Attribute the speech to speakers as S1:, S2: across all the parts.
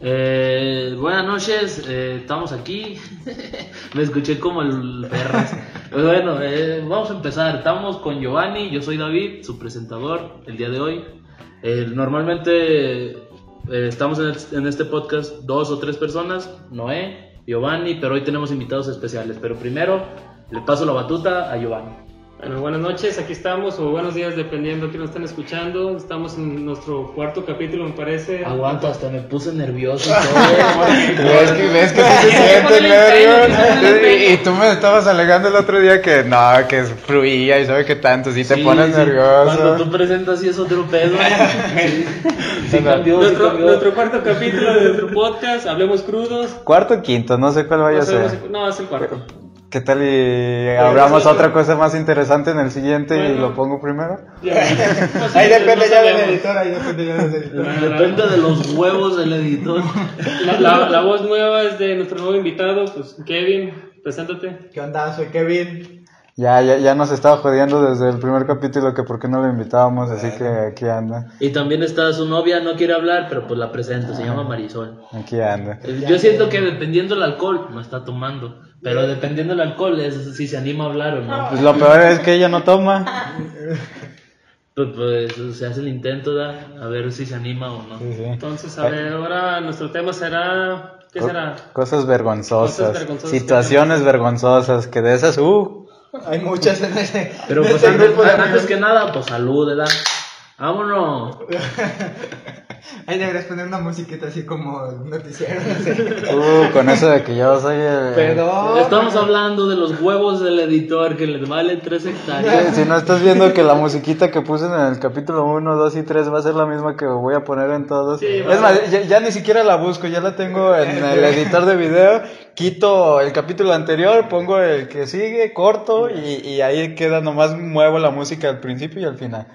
S1: Eh, buenas noches, eh, estamos aquí. Me escuché como el perras. bueno, eh, vamos a empezar. Estamos con Giovanni, yo soy David, su presentador el día de hoy. Normalmente estamos en, el- en este podcast dos o tres personas, Noé, Giovanni, pero hoy tenemos invitados especiales. Pero primero le paso la batuta a Giovanni.
S2: Bueno, buenas noches, aquí estamos, o buenos días, dependiendo que nos estén escuchando. Estamos en nuestro cuarto capítulo, me parece.
S1: Aguanto, hasta me puse nervioso y todo.
S3: Ves que, ves que
S2: Hay
S3: sí
S2: que
S3: se siente
S2: ponerle empeño, hay que ponerle
S3: nervios.
S2: empeño.
S3: Y, tú me estabas alegando el otro día que no, que es fluía y sabe que tanto, sí te
S1: Sí,
S3: pones
S1: sí. Cuando
S3: nervioso.
S1: tú presentas sí es otro pedo. Sí, cambió, sí
S2: nuestro,
S1: cambió.
S2: nuestro cuarto capítulo de nuestro podcast, Hablemos Crudos.
S3: Cuarto o quinto, no sé cuál vaya
S2: No,
S3: a ser.
S2: no, es el cuarto.
S3: ¿Qué tal y hablamos otra cosa más interesante en el siguiente y lo pongo primero?
S2: No, sí,
S4: Ahí
S2: no
S4: depende ya del editor, ahí depende ya del editor.
S1: Depende de los huevos del editor.
S2: La, la- la voz nueva es de nuestro nuevo invitado, pues Kevin, preséntate.
S4: ¿Qué onda? Soy Kevin.
S3: Ya, ya, ya nos estaba jodiendo desde el primer capítulo que por qué no lo invitábamos, así que aquí anda,
S1: Y también está su novia, no quiere hablar, pero pues la presento, se llama Marisol.
S3: aquí anda.
S1: Yo siento que dependiendo del alcohol, no está tomando. Pero dependiendo del alcohol, es si se anima a hablar o no.
S3: Pues lo peor es que ella no toma.
S1: Pues, pues se hace el intento, ¿da? a ver si se anima o no.
S3: Sí, sí.
S2: Entonces, a ver, ahora nuestro tema será. ¿Qué será?
S3: Cosas vergonzosas,
S2: Cosas vergonzosas que
S3: situaciones vergonzosas, que de esas, uh,
S4: Hay muchas en ese.
S1: Pero pues
S4: ese
S1: antes, que nada, pues salud, ¿verdad? Vámonos.
S4: Ahí deberías poner una musiquita así como noticiero, no sé.
S3: uh, con eso de que yo soy el...
S4: Perdón.
S1: Estamos hablando de los huevos del editor que les vale 3 hectáreas.
S3: Si no estás viendo que la musiquita que puse en el capítulo 1, 2 y 3 va a ser la misma que voy a poner en todos.
S2: Sí,
S3: es más, ya, ya ni siquiera la busco, ya la tengo en el editor de video. Quito el capítulo anterior, pongo el que sigue, corto y, y ahí queda, nomás muevo la música al principio y al final.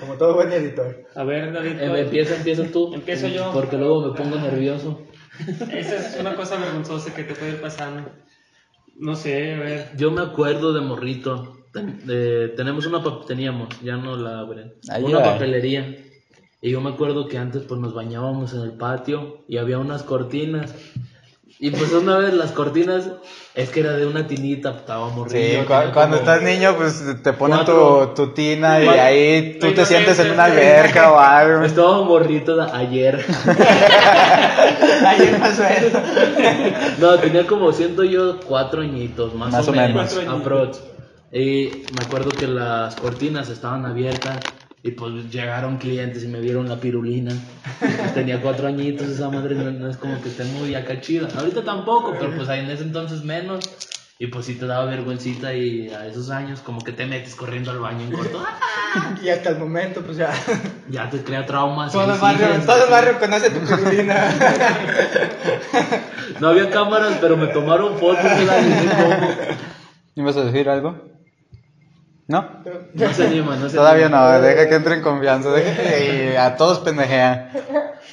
S4: Como todo buen editor.
S2: A ver, David.
S1: Eh,
S2: ¿cuál?
S1: empieza, empieza tú.
S2: Empiezo yo.
S1: Porque luego me pongo nervioso.
S2: Esa es una cosa vergonzosa que te puede ir pasando. No sé, a ver.
S1: Yo me acuerdo de morrito. Ten- eh, tenemos una teníamos, ya no la abren.
S3: Ahí
S1: una
S3: va.
S1: papelería. Y yo me acuerdo que antes pues nos bañábamos en el patio y había unas cortinas. Y pues una vez las cortinas es que era de una tinita, estaba
S3: Sí,
S1: morrido.
S3: cu-
S1: tenía
S3: cuando estás niño, pues te ponen tu,
S1: cuatro-
S3: tu tina y ahí tú te sientes en una
S2: sí.
S3: alberca o algo.
S1: Estaba morrito de ayer.
S4: Ahí pasó eso.
S1: No, tenía como siento yo cuatro añitos, más,
S3: Más
S1: o
S3: o
S1: menos.
S3: menos.
S1: Aprox. Y me acuerdo que las cortinas estaban abiertas y pues llegaron clientes y me vieron la pirulina. Tenía cuatro añitos, esa madre no, no es como que esté muy acá chida. Ahorita tampoco, pero pues ahí en ese entonces menos. Y pues sí te daba vergüencita y a esos años como que te metes corriendo al baño en corto. ¡ah!
S4: Y hasta el momento, pues ya.
S1: Ya te crea traumas.
S4: Todo el barrio, todo el barrio conoce tu pirulina.
S1: No había cámaras, pero me tomaron fotos de la.
S3: ¿Ibas a decir algo? ¿No?
S1: No se anima, no se
S3: Todavía
S1: anima.
S3: no, deja que entre en confianza, deja que a todos pendejean.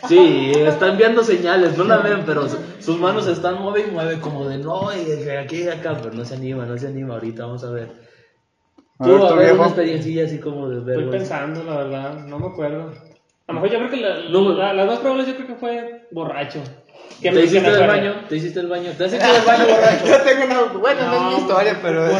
S1: Sí, está enviando señales, no la ven, pero su- sus manos están mueve y mueve como de no, y de aquí y acá, pero no se anima, no se anima ahorita, vamos a ver.
S3: A
S1: Tú, a ver, una experiencia así como de
S2: Estoy
S1: vergüenza.
S2: pensando, la verdad, no me acuerdo. A lo mejor yo creo que la,
S1: No.
S2: la- las más probables yo creo que fue borracho. Que
S1: ¿Te
S2: que
S1: hiciste del
S2: acuerde.
S1: baño? ¿Te hiciste del baño? ¿Te has hecho del baño borracho?
S4: Yo tengo una. Bueno, no, es mi
S2: No,
S4: historia, pero es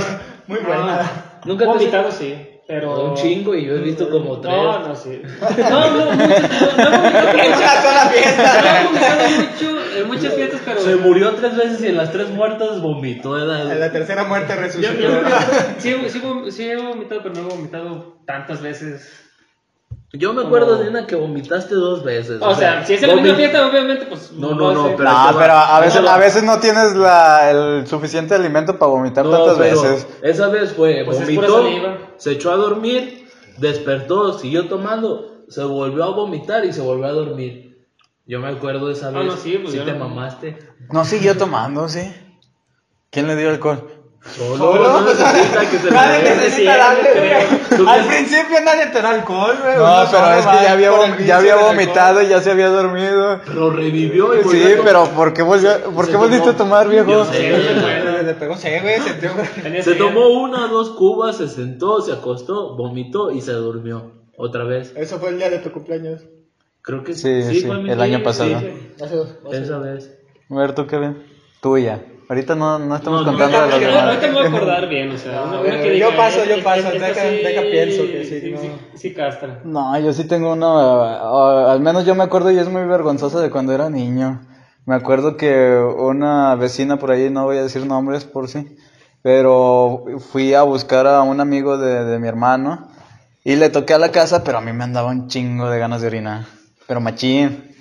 S4: muy
S2: no.
S4: buena.
S1: Nunca te has
S2: Vomitado sí, pero...
S1: Un chingo y yo he visto como tres.
S2: No, no, sí. No, no, mucho, no, no he
S4: sola fiesta.
S2: No he vomitado mucho en muchas fiestas, pero...
S1: Se murió tres veces y en las tres muertas vomitó.
S4: En la tercera muerte
S2: Yo,
S4: resucitó.
S2: yo- sí, sí, sí he vomitado, pero no he vomitado tantas veces.
S1: Yo me acuerdo de una que vomitaste dos veces.
S2: O sea, si es en la misma fiesta, obviamente, pues...
S1: No, no, no,
S2: sé.
S1: pero-
S3: No,
S1: va.
S3: pero a veces, a no tienes la, el suficiente alimento para vomitar
S1: No,
S3: tantas veces.
S1: Esa vez fue,
S2: Pues
S1: vomitó, se echó a dormir, despertó, siguió tomando, se volvió a vomitar y se volvió a dormir. Yo me acuerdo de esa
S2: Ah,
S1: vez.
S2: no, sí, pues yo
S1: te
S2: no-
S1: mamaste.
S3: No siguió tomando, sí. ¿Quién le dio alcohol?
S1: Solo,
S4: Solo,
S1: no necesita que se
S4: Nadie necesita darle, güey.
S1: ¿Tú
S4: Al principio nadie te da alcohol, güey.
S3: No, pero es que ya había, ya vomitado y ya se había dormido.
S1: Pero revivió y
S3: Sí, pero ¿por qué, volvió, ¿por
S1: Se
S3: qué volviste a tomar, viejo?
S1: Yo sé.
S4: Le le pegó C, güey. Se
S1: Se tomó una, dos cubas, se sentó, se acostó, vomitó y se durmió. Otra vez.
S4: Eso fue el día de tu cumpleaños.
S1: Creo que
S3: Sí, sí, el año
S1: sí,
S3: pasado.
S1: sí,
S4: Hace dos- hace
S1: esa
S4: dos.
S1: vez.
S3: A ver, tú, Kevin. Tuya. Ahorita no, no estamos
S1: No, no,
S3: contando de los demás.
S2: ahorita me voy a acordar bien, o sea,
S4: No,
S2: una,
S4: a
S2: una
S4: ver,
S2: que
S4: yo
S2: diga,
S4: paso, yo
S2: "Eh,
S4: paso, deja- deja pienso que sí,
S2: sí,
S4: no".
S2: sí, sí castra.
S3: No, yo sí tengo una, o al menos yo me acuerdo y es muy vergonzosa de cuando era niño. Me acuerdo que una vecina por ahí, no voy a decir nombres por sí, pero fui a buscar a un amigo de, de mi hermano y le toqué a la casa, pero a mí me andaba un chingo de ganas de orinar. Pero machín.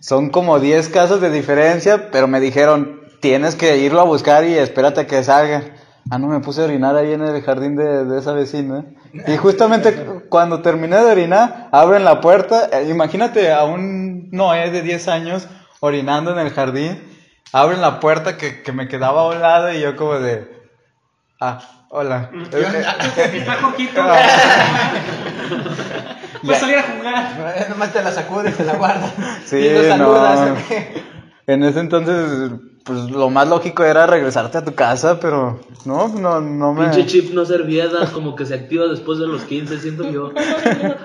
S3: Son como 10 casas de diferencia, pero me dijeron, tienes que irlo a buscar y espérate a que salga. Ah, no, me puse a orinar ahí en el jardín de, de esa vecina. Y justamente cuando terminé de orinar, abren la puerta. eh, Imagínate a un Noé de 10 años orinando en el jardín. Abren la puerta que, que me quedaba a un lado y yo como de... Ah, hola.
S2: Está coquito.
S3: Ya.
S2: Puedes salir a jugar.
S4: Eh, Nomás te la sacudes, te la guardas.
S3: Sí,
S4: y
S3: no.
S4: saludas.
S3: En ese entonces, pues lo más lógico era regresarte a tu casa, pero no, no, no me...
S1: Pinche chip no servía, da como que se activa después de los 15, siento yo.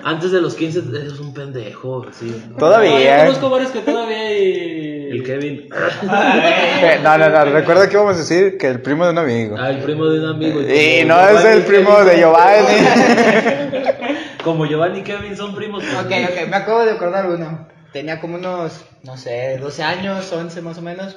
S1: Antes de los 15 eres un pendejo, sí.
S2: No,
S3: Todavía.
S2: conozco varios que todavía y...
S1: El Kevin.
S3: Eh, No, no, no, recuerda que íbamos a decir que el primo de un amigo.
S1: Ah, el primo de un amigo.
S3: Y no es el primo
S1: Kevin
S3: de Giovanni.
S1: Como Giovanni y Kevin son primos.
S4: Ok, ok, me acabo de acordar uno. Tenía como unos, no sé, 12 años, 11 más o menos.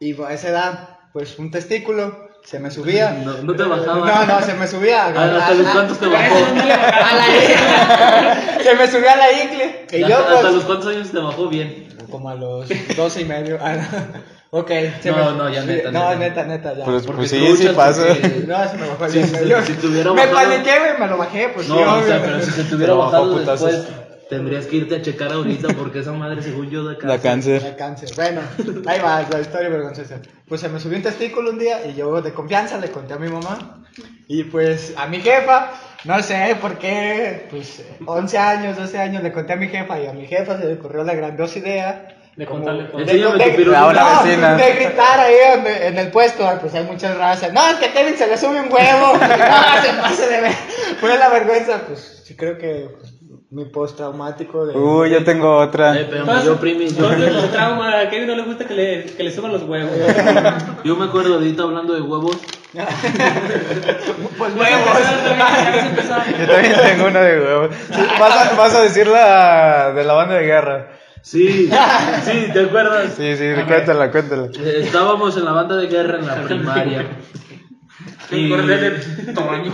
S4: Y a esa edad, pues un testículo se me subía.
S1: No, no te bajaba.
S4: No, no, se me subía.
S1: Ah, ¿Hasta los cuántos te bajó?
S4: A la ingle. Se me subía a la ingle. Y yo,
S1: ¿Hasta
S4: pues,
S1: los cuántos años te bajó bien?
S4: como a los 12 y medio. Ah, no. Ok. se
S1: No,
S4: me-
S1: no, ya neta,
S4: No,
S1: neta.
S4: neta, neta, ya.
S3: Pues,
S1: Porque
S3: pues sí, sí pasa.
S1: porque-
S4: No, se me bajó el
S1: Sí,
S4: ingle.
S1: si-
S4: Yo-
S1: si te hubiera
S4: Me
S1: bajado-
S4: paniqué, güey, me lo bajé, pues
S1: No,
S4: sí,
S1: o
S4: obvio.
S1: sea, pero si se te hubiera
S3: Te bajó a
S1: bajado
S3: putazos.
S1: después, tendrías que irte a checar ahorita porque esa madre, según yo, da
S3: Da
S1: cáncer.
S3: cáncer.
S4: La cáncer. Bueno, ahí va la historia vergonzosa. Pues se me subió un testículo un día y yo de confianza le conté a mi mamá. Y pues a mi jefa, no sé por qué, pues 11 años, 12 años le conté a mi jefa y a mi jefa se le ocurrió la grandiosa idea.
S2: De contarle
S4: de- no,
S3: vecina.
S4: de gritar ahí donde- en el puesto, pues hay muchas razas. No, es que Kevin se le sube un huevo. No, se pase de ver. Fue la vergüenza, pues sí creo que pues, mi postraumático de...
S3: Uy, yo tengo otra.
S1: Eh, pero me dio primi. Yo,
S2: Entonces, el trauma, a Kevin no le gusta que le, que le suban los huevos.
S1: yo me acuerdo ahorita hablando de huevos.
S4: Pues huevos.
S3: Yo también tengo una de huevo. Sí, Vas a, vas a decir la de la banda de guerra.
S1: Sí, sí, ¿te acuerdas?
S3: Sí, sí, cuéntala, cuéntala.
S1: Eh, Estábamos en la banda de guerra en la primaria.
S2: Me acordé de Toño.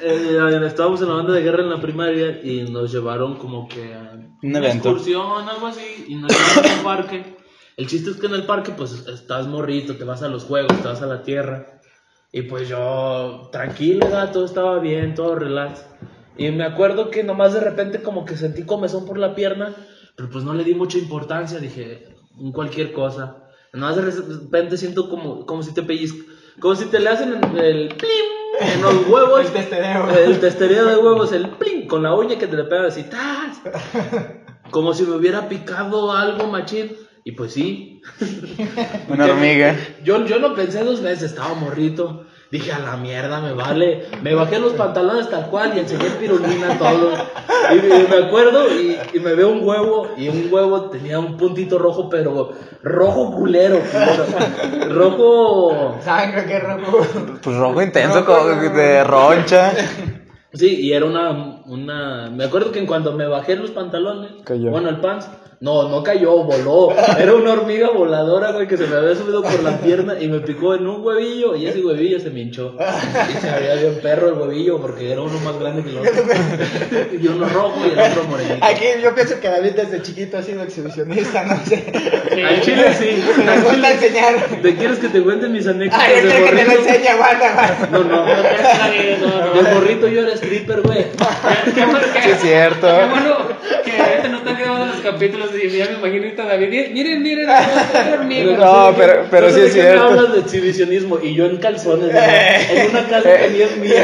S1: Eh, estábamos en la banda de guerra en la primaria y nos llevaron como que a
S3: Un
S1: una
S3: evento.
S1: excursión, algo así, y nos llevaron a un parque. El chiste es que en el parque pues estás morrito, te vas a los juegos, te vas a la tierra. Y pues yo, tranquilo, ¿verdad? todo estaba bien, todo relax. Y me acuerdo que nomás de repente como que sentí comezón por la pierna, pero pues no le di mucha importancia, dije, "Mm, cualquier cosa. Nomás de repente siento como, como si te pellizco, como si te le hacen el plim en los huevos.
S4: El testereo.
S1: El testereo de huevos, el plim, con la uña que te le pega así, ¡tas! Como si me hubiera picado algo machín. Y pues sí.
S3: Una hormiga.
S1: Yo, yo no pensé dos veces, estaba morrito. Dije, a la mierda, me vale. Me bajé los pantalones tal cual y enseñé pirulina todo. Y, y me acuerdo y, y me veo un huevo y un huevo tenía un puntito rojo, pero rojo culero. culero. Rojo...
S4: Sangre, qué rojo.
S3: Pues rojo intenso,
S4: Rojo,
S3: como de roncha.
S1: Sí, y era una, una... Me acuerdo que en cuando me bajé los pantalones,
S3: Cayó.
S1: bueno, el pants, no, no cayó, voló. Era una hormiga voladora, güey, que se me había subido por la pierna y me picó en un huevillo y ese huevillo se me hinchó. Y se había bien perro el huevillo porque era uno más grande que el otro. Y uno rojo y el otro morenito.
S4: Aquí yo pienso que David desde chiquito ha sido exhibicionista, no sé.
S1: Al chile sí.
S4: Me gusta enseñar.
S1: ¿Te quieres que te cuente mis anécdotas
S4: Ay, este que te lo aguanta, aguanta.
S1: No, no. De morrito yo era stripper, güey.
S2: Qué bueno que-
S3: Sí, es cierto.
S2: Qué bueno que ahorita no te han grabado los capítulos y ya me imagino ahorita David. Miren, miren.
S3: No, pero, pero
S1: No
S3: sí es cierto.
S1: hablas de exhibicionismo y yo en calzones. En una casa que ni es mía.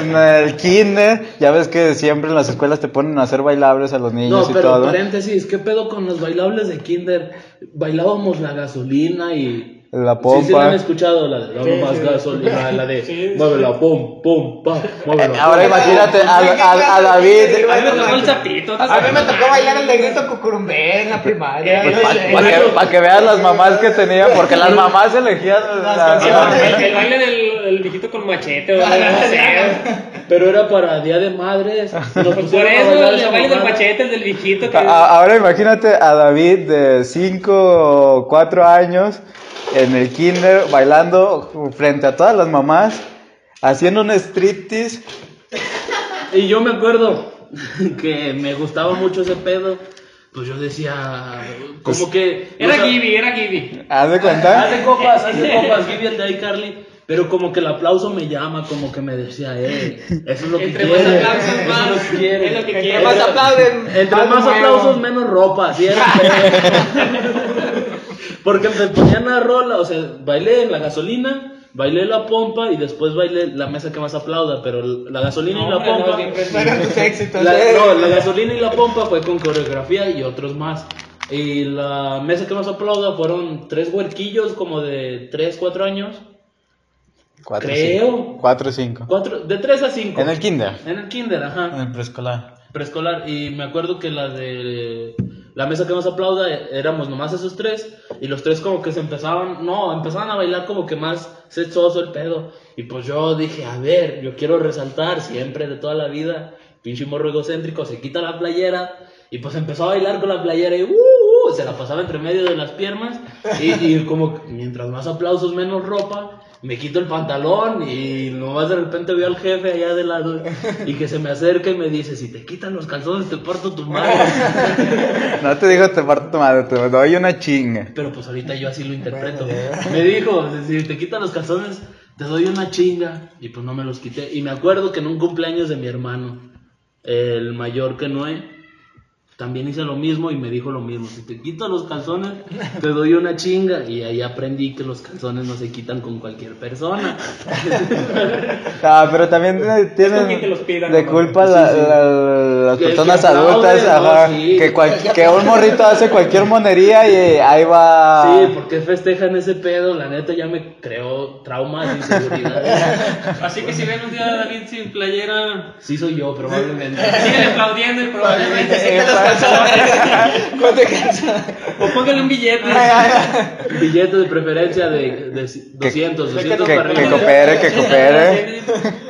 S3: En, en el kinder, ya ves que siempre en las escuelas te ponen a hacer bailables a los niños
S1: No,
S3: y
S1: pero
S3: todo.
S1: paréntesis, ¿qué pedo con los bailables de kinder? Bailábamos la gasolina y,
S3: La
S1: Sí, sí, la
S3: pompa.
S1: han escuchado, la de dame
S4: Sí,
S1: más
S4: sí.
S1: gasolina, la de
S2: Sí, sí.
S1: muévela, pum, pum, pa, muévela.
S3: Ahora imagínate a, a- a David.
S2: A mí me tocó el zapito.
S4: A mí me tocó bailar el negrito cucurumbé en la primaria.
S2: Eh,
S4: no
S3: Para que, pa' que veas las mamás que tenía, porque las mamás elegían las
S4: canciones.
S2: El, el baile del el viejito con machete o algo así.
S1: Pero era para Día de Madres. Nos
S2: por eso, el baile del machete, el del viejito que...
S3: A- Ahora imagínate a David de 5 o 4 años en el kinder bailando frente a todas las mamás, haciendo un striptease.
S1: Y yo me acuerdo que me gustaba mucho ese pedo. Pues yo decía, como
S3: Pues,
S1: que.
S2: Era
S1: o sea,
S2: Gibby, era Gibby.
S3: ¿Haz de cuenta?
S1: Haz de copas, haz de copas, Gibby el de iCarly. Pero como que el aplauso me llama, como que me decía, eh, eso es lo que
S2: Entre
S1: quiere.
S2: más aplausos, más-
S1: es lo que quiere.
S2: es lo que
S4: Entre más aplauden,
S1: Entre más,
S4: nuevo.
S1: aplausos, menos ropa, era. Porque me ponían una rola, o sea, bailé en la gasolina, bailé la pompa y después bailé la mesa que más aplauda, pero la gasolina y la
S2: no,
S1: pompa.
S4: tus éxitos.
S1: La,
S4: eh.
S1: no, la gasolina y la pompa fue con coreografía y otros más. Y la mesa que más aplauda fueron tres huerquillos como de 3, 4 años.
S3: 4
S1: Creo.
S3: 4 o 5.
S1: Cuatro, de 3 a 5.
S3: En el kinder.
S1: En el kinder, ajá.
S3: En el preescolar.
S1: preescolar y me acuerdo que la de la mesa que más aplauda eh, éramos nomás esos tres y los tres como que se empezaban, no, empezaban a bailar como que más sexoso el pedo y pues yo dije, a ver, yo quiero resaltar siempre de toda la vida, pinche morro egocéntrico, se quita la playera y pues empezó a bailar con la playera y uh, uh, se la pasaba entre medio de las piernas y, y como mientras más aplausos menos ropa me quito el pantalón y nomás de repente veo al jefe allá de lado y que se me acerca y me dice, si te quitan los calzones te parto tu madre.
S3: No te digo te parto tu madre, te doy una chinga.
S1: Pero pues ahorita yo así lo interpreto. Me dijo, si te quitan los calzones te doy una chinga y pues no me los quité. Y me acuerdo que en un cumpleaños de mi hermano, el mayor que Noé, también hice lo mismo y me dijo lo mismo. Si te quito los calzones, te doy una chinga. Y ahí aprendí que los calzones no se quitan con cualquier persona.
S3: Ah, pero también eh, tienen
S2: los
S3: de culpa
S1: Sí,
S3: la-
S1: sí.
S3: la- las personas adultas,
S1: aplauden, ¿no?
S3: ajá,
S1: Sí.
S3: que, cual- que un morrito hace cualquier monería y ahí va.
S1: Sí, porque festejan ese pedo, la neta ya me creó traumas, inseguridades.
S2: Así que si ven un día a David sin playera,
S1: Sí soy yo, probablemente.
S2: síguele aplaudiendo y probablemente
S4: ¿Cuánto?
S2: O póngale un billete.
S1: Billete de preferencia de, de 200, 200
S3: que,
S1: para
S3: que
S1: arriba.
S3: coopere, que coopere.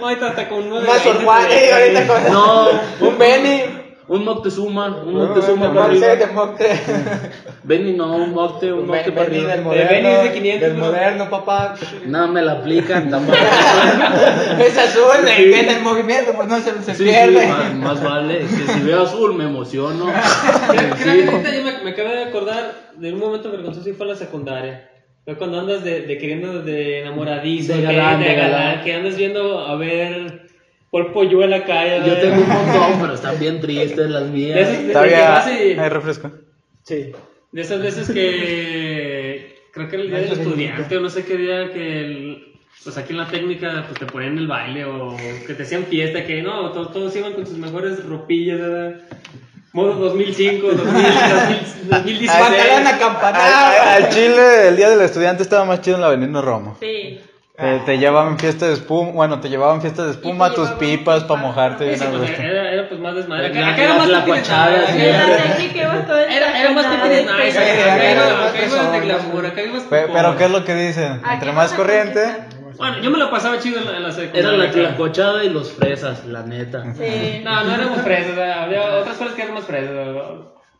S2: Ahorita hasta con nueve.
S4: Más Orwell, ahorita con.
S1: No,
S4: Un Benny.
S1: Un Moctezuma, un
S3: No,
S1: Moctezuma
S3: no,
S1: para arriba.
S4: de Mocte.
S1: Benny no, un Mocte, un Mocte para
S4: Benny
S1: arriba.
S4: del moderno.
S2: Benny es de 500,
S4: Del
S2: ¿no?
S4: moderno, papá.
S1: No, me la aplican tampoco.
S4: Es azul, y viene el movimiento, pues no se, se
S1: Sí, sí,
S4: pierde.
S1: más, más vale. Que si veo azul me emociono.
S2: Creo, creo
S1: Sí.
S2: que ahorita yo me, me acabo de acordar de un momento vergonzoso y fue la secundaria. Fue cuando andas de, de queriendo de enamoradizo,
S1: De galán,
S2: de
S1: de
S2: galán,
S1: galán.
S2: que andas viendo a ver por pollo en la calle.
S1: Yo
S2: de-
S1: tengo un montón, pero están bien tristes las
S2: de
S1: mías.
S2: esas, de, de que
S3: Todavía hay refresco.
S4: Sí.
S2: de esas veces que creo que era el día del estudiante o no sé qué día que el- pues aquí en la técnica pues te ponían el baile o que te hacían fiesta que no todos, todos iban con sus mejores ropillas ¿verdad? modo 2005 2000, 2000, 2016
S4: Pantalón
S3: Al, al Chile, el día del estudiante estaba más chido en la Avenida Romo.
S5: Sí.
S3: Eh, te llevaban fiesta de espuma, bueno, te llevaban fiesta de espuma,
S5: te
S3: tus
S5: llevaban
S3: pipas para mojarte
S2: Sí,
S3: bien a
S2: pues, era, era pues más desmadre acá, era
S1: la-
S2: más
S1: la
S5: la
S2: era- era, más
S5: de
S2: acá
S4: más
S2: glamour, acá
S3: Pe-
S2: con-
S3: Pero ¿qué es lo que dicen? Entre más corriente.
S2: Bueno, yo me la pasaba chido en la, en la secundaria.
S1: Era la tlacochada y los fresas, la neta.
S5: Sí.
S2: No, no éramos fresas, había otras cosas que eran más fresas.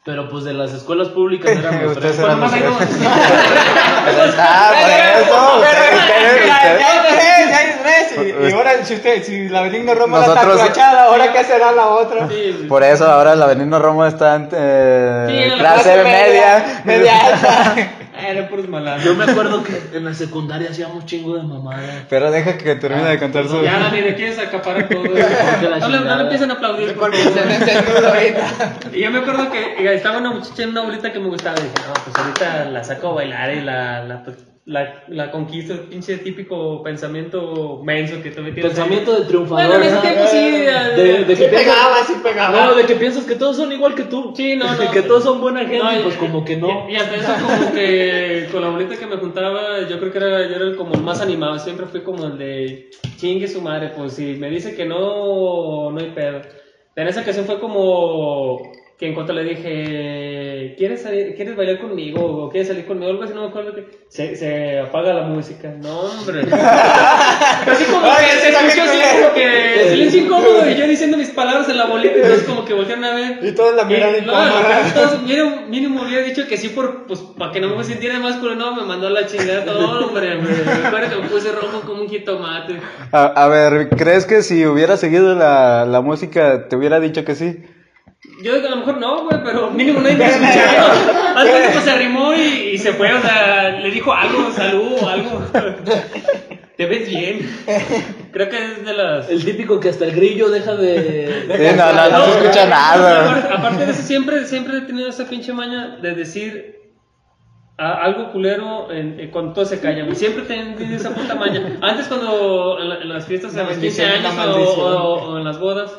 S1: Pero pues de las escuelas públicas éramos
S3: Ustedes
S1: fresas.
S3: eran
S2: Bueno, más
S3: los Ah, por eso, ustedes, ustedes,
S4: Ya
S3: ustedes.
S4: hay tres, ya hay tres. Y, ahora, si usted, si la Benigno
S3: Nosotros-
S4: está cuachada, ¿ahora qué será la otra?
S3: Por eso ahora la Avenida Romo está en eh, clase
S4: clase
S3: media.
S4: Media alta.
S2: Era puros malandros.
S1: Yo me acuerdo que en la secundaria hacíamos chingo de mamada.
S3: Pero deja que termine de contar su...
S2: Ya, Dani, ¿de quieres acaparar todo? No le, no le empiecen a aplaudir. por
S4: Porque
S2: favor.
S4: se me desnudo ahorita.
S2: Y yo me acuerdo que estaba una muchacha en una bolita que me gustaba. Y dije, no, pues ahorita la saco a bailar y la, la, pues, la, la conquista, el pinche típico pensamiento menso que también tienes.
S1: Pensamiento de triunfador.
S2: Bueno, en ese
S1: ¿no?
S2: tiempo sí.
S1: De, de que
S4: Sí
S1: piensas-
S4: pegaba, sí pegaba.
S1: No, de que piensas que todos son igual que tú.
S2: Sí, no, no.
S1: que todos son buena gente,
S2: No, y-
S1: pues como que no.
S2: Y, y hasta eso como que con la bolita que me juntaba, yo creo que era, yo era como el más animado, siempre fui como el de chingue su madre, pues si me dice que no, no hay pedo. En esa ocasión fue como que en cuanto le dije, ¿quieres, salir, ¿quieres bailar conmigo? ¿O quieres salir conmigo? Algo así, no me acuerdo que se, se apaga la música. No, hombre. Así como
S4: Ay,
S2: que se escuchó así como que silencio incómodo y yo diciendo mis palabras en la bolita entonces como que voltean a ver.
S4: Y todos la
S2: no,
S4: incómoda.
S2: entonces, mínimo, mínimo hubiera dicho que sí por, pues, para que no me sintiera más culo, no, me mandó a la chingada todo, hombre, me recuerdo que me puse rojo como un jitomate.
S3: A, a ver, ¿crees que si hubiera seguido la, la música te hubiera dicho que sí?
S2: Yo a lo mejor no, güey, pero mínimo nadie me escuchaba. Antes pues se arrimó y, y se fue, o sea, le dijo algo, salud o algo. Te ves bien. Creo que es de las...
S1: El típico que hasta el grillo deja de.
S3: Sí, no, no, no se escucha nada.
S2: Aparte, aparte de eso, siempre, siempre he tenido esa pinche maña de decir a- algo culero en, en- cuando todos se callan. Y siempre he tenido esa puta maña. Antes, cuando en, la- en las fiestas, en los 15
S4: bendición,
S2: años o en las bodas,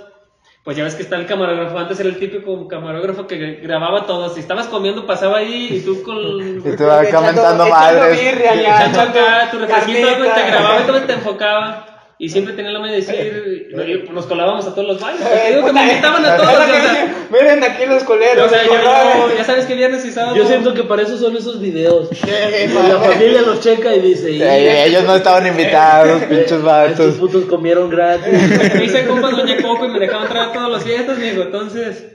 S2: pues ya ves que está el camarógrafo. Antes era el típico camarógrafo que grababa todo. Si estabas comiendo, pasaba ahí y tú con.
S3: Y tú acá mentando
S4: Echando
S3: madres.
S4: birria ya,
S2: Echando acá tu refresquito, güey, te grababa y todo te enfocaba. Y siempre tenía la manera de decir, nos colábamos a todos los bailes. Te digo que me invitaban a todos.
S4: Lo
S2: o sea,
S4: Miren aquí los coleros.
S2: o sea,
S4: por
S2: ya, sabes que viernes y sábado.
S1: Yo siento que para eso son esos videos. La familia los checa y dice. "Y,
S3: Eh, ellos no estaban invitados, pinches
S1: Estos
S3: vatos.
S1: putos comieron gratis.
S2: Me hice compa Doña Coco y me dejaban entrar a todas las fiestas, mijo. Entonces,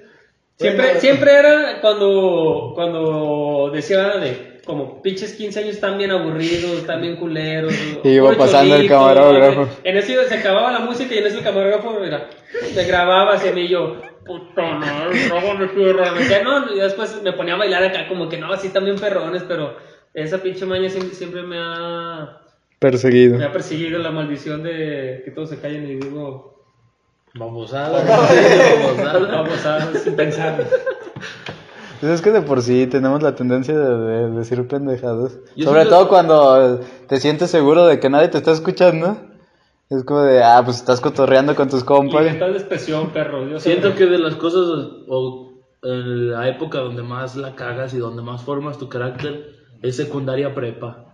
S2: siempre,
S4: Bueno.
S2: siempre era cuando, cuando decía de como pinches 15 años están bien aburridos, están bien culeros.
S3: Y iba pasando el camarógrafo.
S2: En eso se acababa la música y en eso el camarógrafo mira, me grababa así y yo. Puta madre, tierra. Me decía, no, y después me ponía a bailar acá, como que no, así también perrones, pero esa pinche maña siempre, siempre me ha,
S3: Perseguido.
S2: me ha perseguido la maldición de que todos se callen y digo,
S1: Babosada. Babosada.
S2: vamos a sin pensar.
S3: Pues es que de por sí tenemos la tendencia de, de decir pendejadas.
S1: Yo
S3: Sobre todo cuando te sientes seguro de que nadie te está escuchando. Es como de, ah, pues estás cotorreando con tus compas.
S2: Libertad de expresión, perro. Yo sé-
S1: Siento que de las cosas o en la época donde más la cagas y donde más formas tu carácter es secundaria prepa.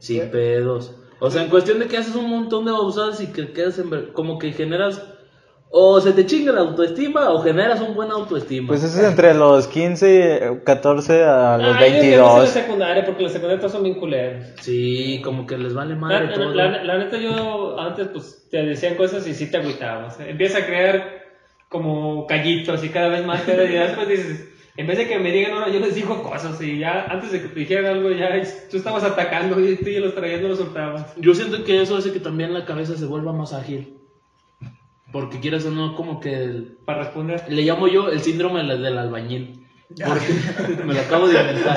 S1: Sin pedos. O sea, en cuestión de que haces un montón de babosadas y que quedas en ver- como que generas o se te chinga la autoestima o generas un buen autoestima.
S3: Pues eso es entre los 15, 14 a los
S2: yo que es en la
S3: 22.
S2: secundaria, porque los secundarios son bien culeros.
S1: sí, como que les vale madre
S2: la-
S1: todo.
S2: la- la neta, yo antes, pues, te decían cosas y sí te agüitabas. Empiezas a crear como callitos y cada vez más, cada día. Después dices, en vez de que me digan, ahora yo les digo cosas y ya antes de que te dijeran algo, ya tú estabas atacando y tú ya los traías, no los soltabas.
S1: Yo siento que eso hace que también la cabeza se vuelva más ágil. Porque quieras o no, como que el-
S2: Para responder.
S1: le llamo yo el síndrome del del albañil. Porque me lo acabo de inventar.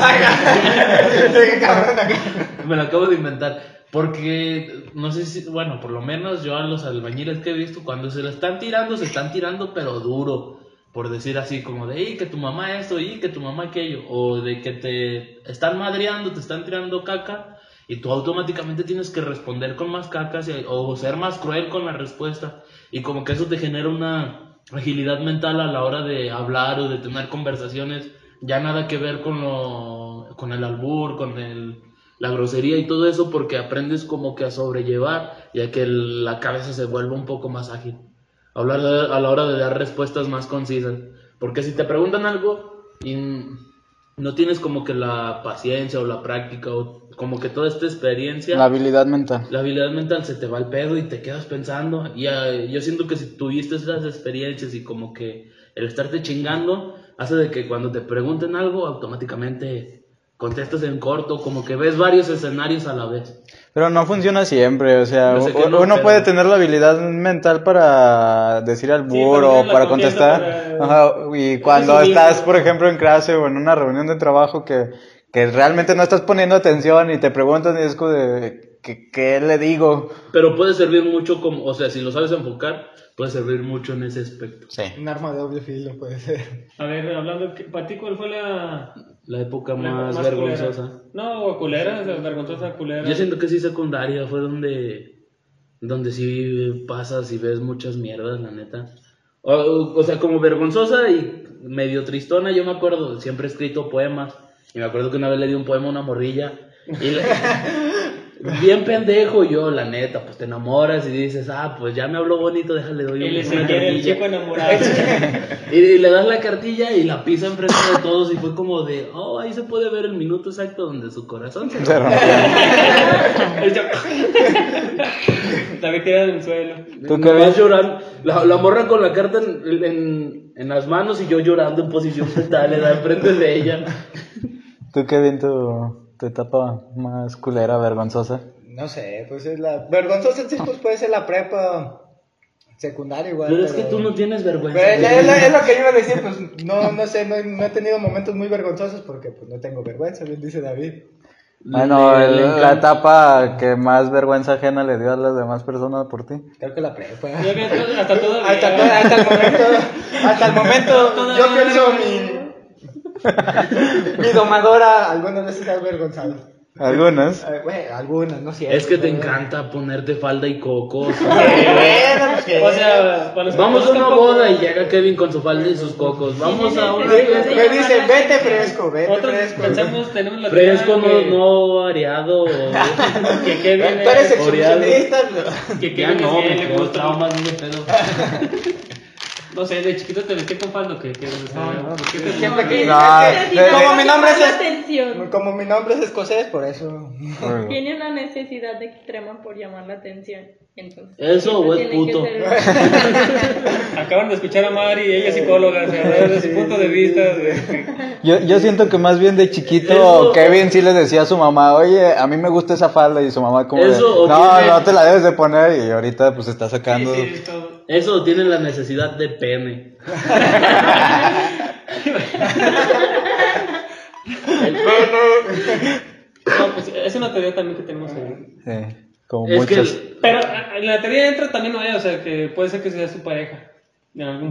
S1: Me lo acabo de inventar. Porque, no sé si, bueno, por lo menos yo a los albañiles que he visto, cuando se lo están tirando, se están tirando, pero duro. Por decir así, como de, y que tu mamá esto, y que tu mamá aquello. O de que te están madreando, te están tirando caca, y tú automáticamente tienes que responder con más cacas o ser más cruel con la respuesta. Y como que eso te genera una agilidad mental a la hora de hablar o de tener conversaciones. Ya nada que ver con, lo, con el albur, con el, la grosería y todo eso, porque aprendes como que a sobrellevar y a que la cabeza se vuelva un poco más ágil. Hablar de- a la hora de dar respuestas más concisas. Porque si te preguntan algo y no tienes como que la paciencia o la práctica o como que toda esta experiencia,
S3: La habilidad mental.
S1: la habilidad mental se te va al pedo y te quedas pensando. Y ah, yo siento que si tuviste esas experiencias y como que el estarte chingando hace de que cuando te pregunten algo automáticamente contestas en corto, como que ves varios escenarios a la vez.
S3: Pero no funciona siempre, o sea,
S1: sé no,
S3: uno puede tener la habilidad mental para decir al burro
S2: para
S3: contestar.
S2: para-
S3: Ajá, y cuando estás, por ejemplo, en clase o en una reunión de trabajo que, que realmente no estás poniendo atención y te preguntan y es como de, ¿qué, qué le digo?
S1: Pero puede servir mucho como, o sea, si lo sabes enfocar, puede servir mucho en ese aspecto.
S3: Sí.
S4: Un arma de doble filo puede ser.
S2: A ver, hablando, ¿qué- ¿para ti cuál fue la,
S1: La época
S2: la
S1: más,
S2: culera?
S1: vergonzosa.
S2: No, o culera, o sea, vergonzosa, culera.
S1: Yo siento que sí secundaria fue donde donde sí pasas y ves muchas mierdas, la neta. O, o sea, como vergonzosa y medio tristona, yo me acuerdo, siempre he escrito poemas. Y me acuerdo que una vez le di un poema a una morrilla. Y le- bien pendejo yo, la neta, pues te enamoras y dices, ah, pues ya me habló bonito, déjale doy
S2: Él
S1: una
S2: el
S1: cartilla.
S2: chico enamorado.
S1: Y, y le das la cartilla y la pisa enfrente de todos y fue como de, oh, ahí se puede ver el minuto exacto donde su corazón se
S3: rompió.
S2: El También queda en el suelo.
S3: ¿Tú qué ves?
S1: llorando. La, la morra con la carta en, en, en las manos y yo llorando en posición fetal, le da enfrente de ella.
S3: ¿Tú qué bien tu, tu etapa más culera, vergonzosa?
S4: No sé, pues es la. Vergonzosa en sí, pues puede ser la prepa secundaria igual.
S1: Pero es que tú no tienes vergüenza.
S4: Pero es, lo, es lo que yo iba a decir, pues no, no sé, no, no he tenido momentos muy vergonzosos porque pues no tengo vergüenza, bien dice David.
S3: Bueno,
S1: Le-
S3: el-
S1: le
S3: la etapa que más vergüenza ajena le dio a las demás personas por ti.
S4: Creo que la prepa.
S2: Yo creo que hasta.
S4: Hasta, to- hasta el momento, hasta el momento,
S2: Todavía
S4: yo pienso mi, mi domadora algunas veces ha avergonzado.
S3: Algunas.
S4: Eh, güey, algunas, no siempre.
S1: Es que te encanta ponerte falda y cocos.
S4: Bueno, que-
S2: O sea, para los
S1: Vamos a una boda y llega Kevin con su falda y sus cocos. Vamos a una
S4: me dice, vete fresco, vete fresco.
S2: pensamos, tenemos la
S1: Fresco, no,
S2: que-
S1: no variado.
S2: Que Kevin
S4: Tú eres
S2: es-
S4: exhibicionista.
S2: que
S1: Ya
S2: Kevin
S1: no,
S2: es gay,
S1: me
S2: le
S1: quedó
S2: gusta.
S1: traumas de pedo.
S2: No sé, de chiquito te vestí con falda o qué? ¿Qué, o sea, ¿por qué te-
S4: Siempre que- que-
S3: de-
S4: como mi nombre es, como mi nombre es escocés, por eso.
S5: Tiene una necesidad extrema por llamar la atención. Entonces,
S1: Eso, o es
S5: que
S1: puto.
S5: ser-
S2: Acaban de escuchar a Mari, ella es psicóloga, o sea, desde su punto de vista. de-
S3: Yo, yo siento que más bien de chiquito
S1: Eso-
S3: Kevin sí le decía a su mamá, oye, a mí me gusta esa falda y su mamá como de, no,
S1: tiene-
S3: no te la debes de poner y ahorita pues está sacando.
S2: Sí, sí, todo.
S1: Eso tiene la necesidad de pene.
S2: No, pues es una teoría también que tenemos ahí.
S3: Sí, como
S1: Es que
S3: muchos.
S2: Pero a- en la teoría entra también, ¿no? O sea, que puede ser que sea su pareja.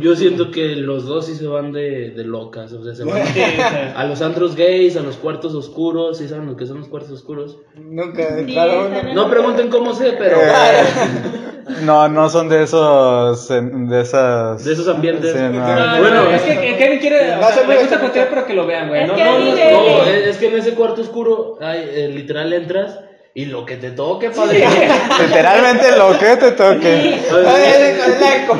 S1: yo siento que los dos sí se van de, de locas. O sea, se van
S2: sea,
S1: a los antros gays, a los cuartos oscuros. ¿Sí saben lo que son los cuartos oscuros?
S4: Nunca
S5: en-
S1: No pregunten cómo sé, pero
S3: Eh, no, no son de esos, de esas...
S1: de esos ambientes.
S3: Sí, no.
S2: no,
S1: Bueno,
S2: no, es que Kevin quiere, o sea,
S4: se
S2: le gusta contar, pero que lo vean, güey.
S5: Es
S2: No,
S5: que
S2: no, no,
S5: vive-
S2: no,
S1: No, es que en ese cuarto oscuro, ay, eh, literal entras y lo que te toque, padre.
S3: Literalmente lo que te toque.
S4: Ay,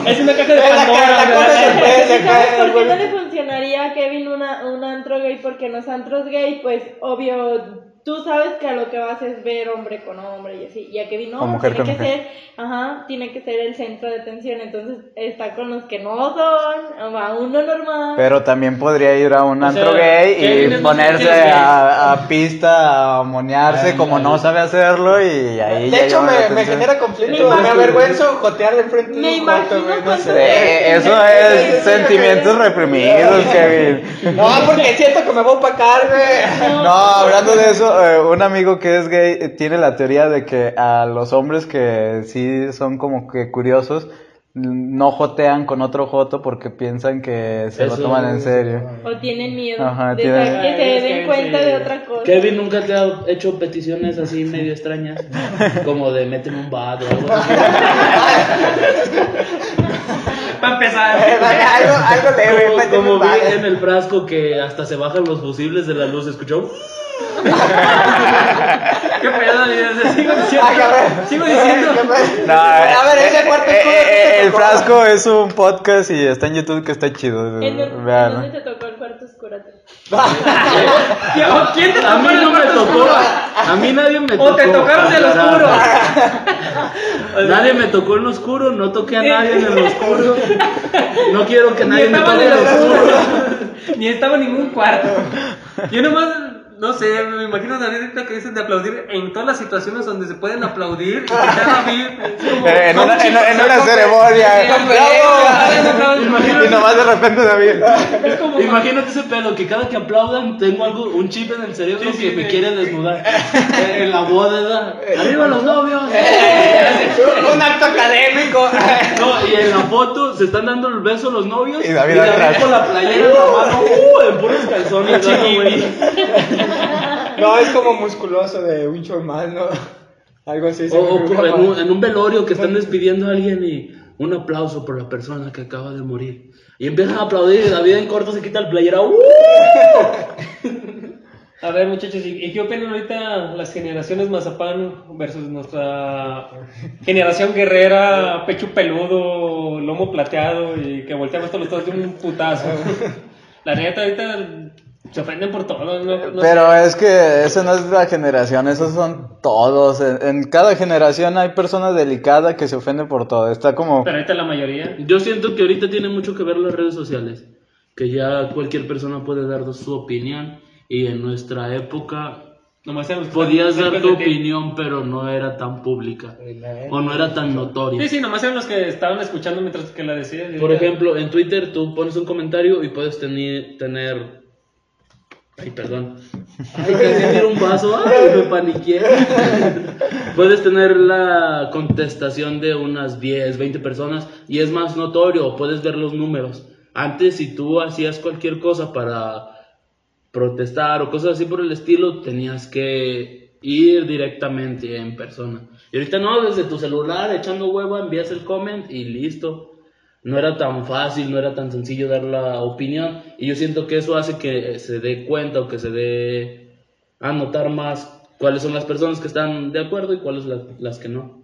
S4: es
S2: una caja de Pandora,
S4: la cosa
S2: ¿verdad?
S4: sorpresa,
S5: ¿Sabes
S4: cae
S5: por qué no le funcionaría a Kevin una, un antro gay? Porque en los antros gay, pues, obvio, tú sabes que a lo que vas es ver hombre con hombre y así. Y a Kevin no,
S3: O mujer
S5: tiene
S3: con
S5: que
S3: mujer.
S5: ser, ajá, tiene que ser el centro de atención. Entonces, está con los que no son, a uno normal.
S3: Pero también podría ir a un
S2: O
S3: antro
S2: sea,
S3: gay y ponerse a, a pista, a monearse como no sabe hacerlo y ahí
S4: De
S3: ya
S4: hecho, me, me genera conflicto.
S5: Me
S4: Me, avergüenzo jotear de frente
S5: Me
S4: de un cuarto,
S5: imagino
S4: no sé.
S3: Eh, eso es sentimientos reprimidos, Kevin.
S4: No, porque siento que me voy a opacar, güey.
S3: No, hablando de eso, eh, un amigo que es gay eh, tiene la teoría de que a los hombres que sí son como que curiosos no jotean con otro joto porque piensan que se lo toman en serio.
S5: O tienen miedo
S3: Ajá,
S5: de
S3: tienen-
S5: que se den cuenta
S2: sí.
S5: de otra cosa.
S1: Kevin nunca te ha hecho peticiones así medio extrañas, como de méteme un bad o algo así.
S2: Para empezar.
S4: algo, algo leve,
S1: Como, como vi en el frasco que hasta se bajan los fusibles de la luz, ¿escuchó?
S2: ¿Qué pedo? Sigo diciendo.
S4: Ay, a ver.
S2: Sigo diciendo.
S3: No,
S4: A ver, ese
S3: eh,
S4: cuarto
S3: eh,
S4: oscuro,
S3: eh,
S4: ¿qué te
S3: el
S4: tocó?
S3: frasco es un podcast y está en YouTube que está chido.
S5: ¿En, dónde- en
S3: Veanlo.
S5: dónde te tocó el cuarto oscuro?
S2: ¿Quién te
S1: A mí
S2: tocó en el
S1: no me tocó, a mí nadie me tocó.
S2: O te tocaron
S1: para
S2: oscuro.
S1: Nadie me tocó en lo oscuro, no toqué a nadie en el oscuro. No quiero que nadie me
S2: estaba
S1: toque
S2: en el
S1: el oscuro.
S2: oscuro. Ni estaba en ningún cuarto. Yo nomás, no sé, me imagino la ahorita que dicen de aplaudir en todas las situaciones donde se pueden aplaudir.
S3: Eh, En una, ceremonia.
S2: Sí,
S3: ¡Bravo! Y nomás de repente David.
S2: Es como
S1: Imagínate ese pedo, que cada que aplaudan tengo algo, un chip en el cerebro que me quiere desnudar. en la boda, ¡arriba los novios!
S4: Un acto académico.
S1: No, y en la foto se están dando el beso los novios
S3: Y David atrás.
S1: con la playera en la mano, uh, en puros calzones.
S4: No, es como musculoso de un showman, ¿no? Algo así.
S1: O, o en, un,
S4: más.
S1: en un velorio que están despidiendo a alguien y un aplauso por la persona que acaba de morir. Y empiezan a aplaudir y David en corto se quita el playera. ¡uh!
S2: A ver, muchachos, ¿y y qué opinan ahorita las generaciones Mazapán versus nuestra generación guerrera, pecho peludo, lomo plateado y que volteamos todos los todos de un putazo? La neta, ahorita se ofenden por todo, ¿no? no
S3: Pero
S2: sé.
S3: es que eso no es la generación, esos son todos. En, en cada generación hay personas delicadas que se ofenden por todo. Está como...
S2: Pero ahorita la mayoría.
S1: Yo siento que ahorita tiene mucho que ver las redes sociales, que ya cualquier persona puede dar su opinión y en nuestra época
S2: Nomás
S1: podías dar tu opinión pero no era tan pública o no era tan notoria.
S2: Sí, sí, nomás eran los que estaban escuchando mientras que la decías.
S1: Por ejemplo, en Twitter tú pones un comentario y puedes tener... Ay, perdón. Ay, casi tiro un vaso. Ay, me paniqué. puedes tener la contestación de unas 10, 20 personas y es más notorio, puedes ver los números. Antes, si tú hacías cualquier cosa para protestar o cosas así por el estilo, tenías que ir directamente en persona. Y ahorita no, desde tu celular, echando huevo, envías el comment y listo. No era tan fácil, no era tan sencillo dar la opinión. Y yo siento que eso hace que se dé cuenta o que se dé a notar más cuáles son las personas que están de acuerdo y cuáles las, las que no.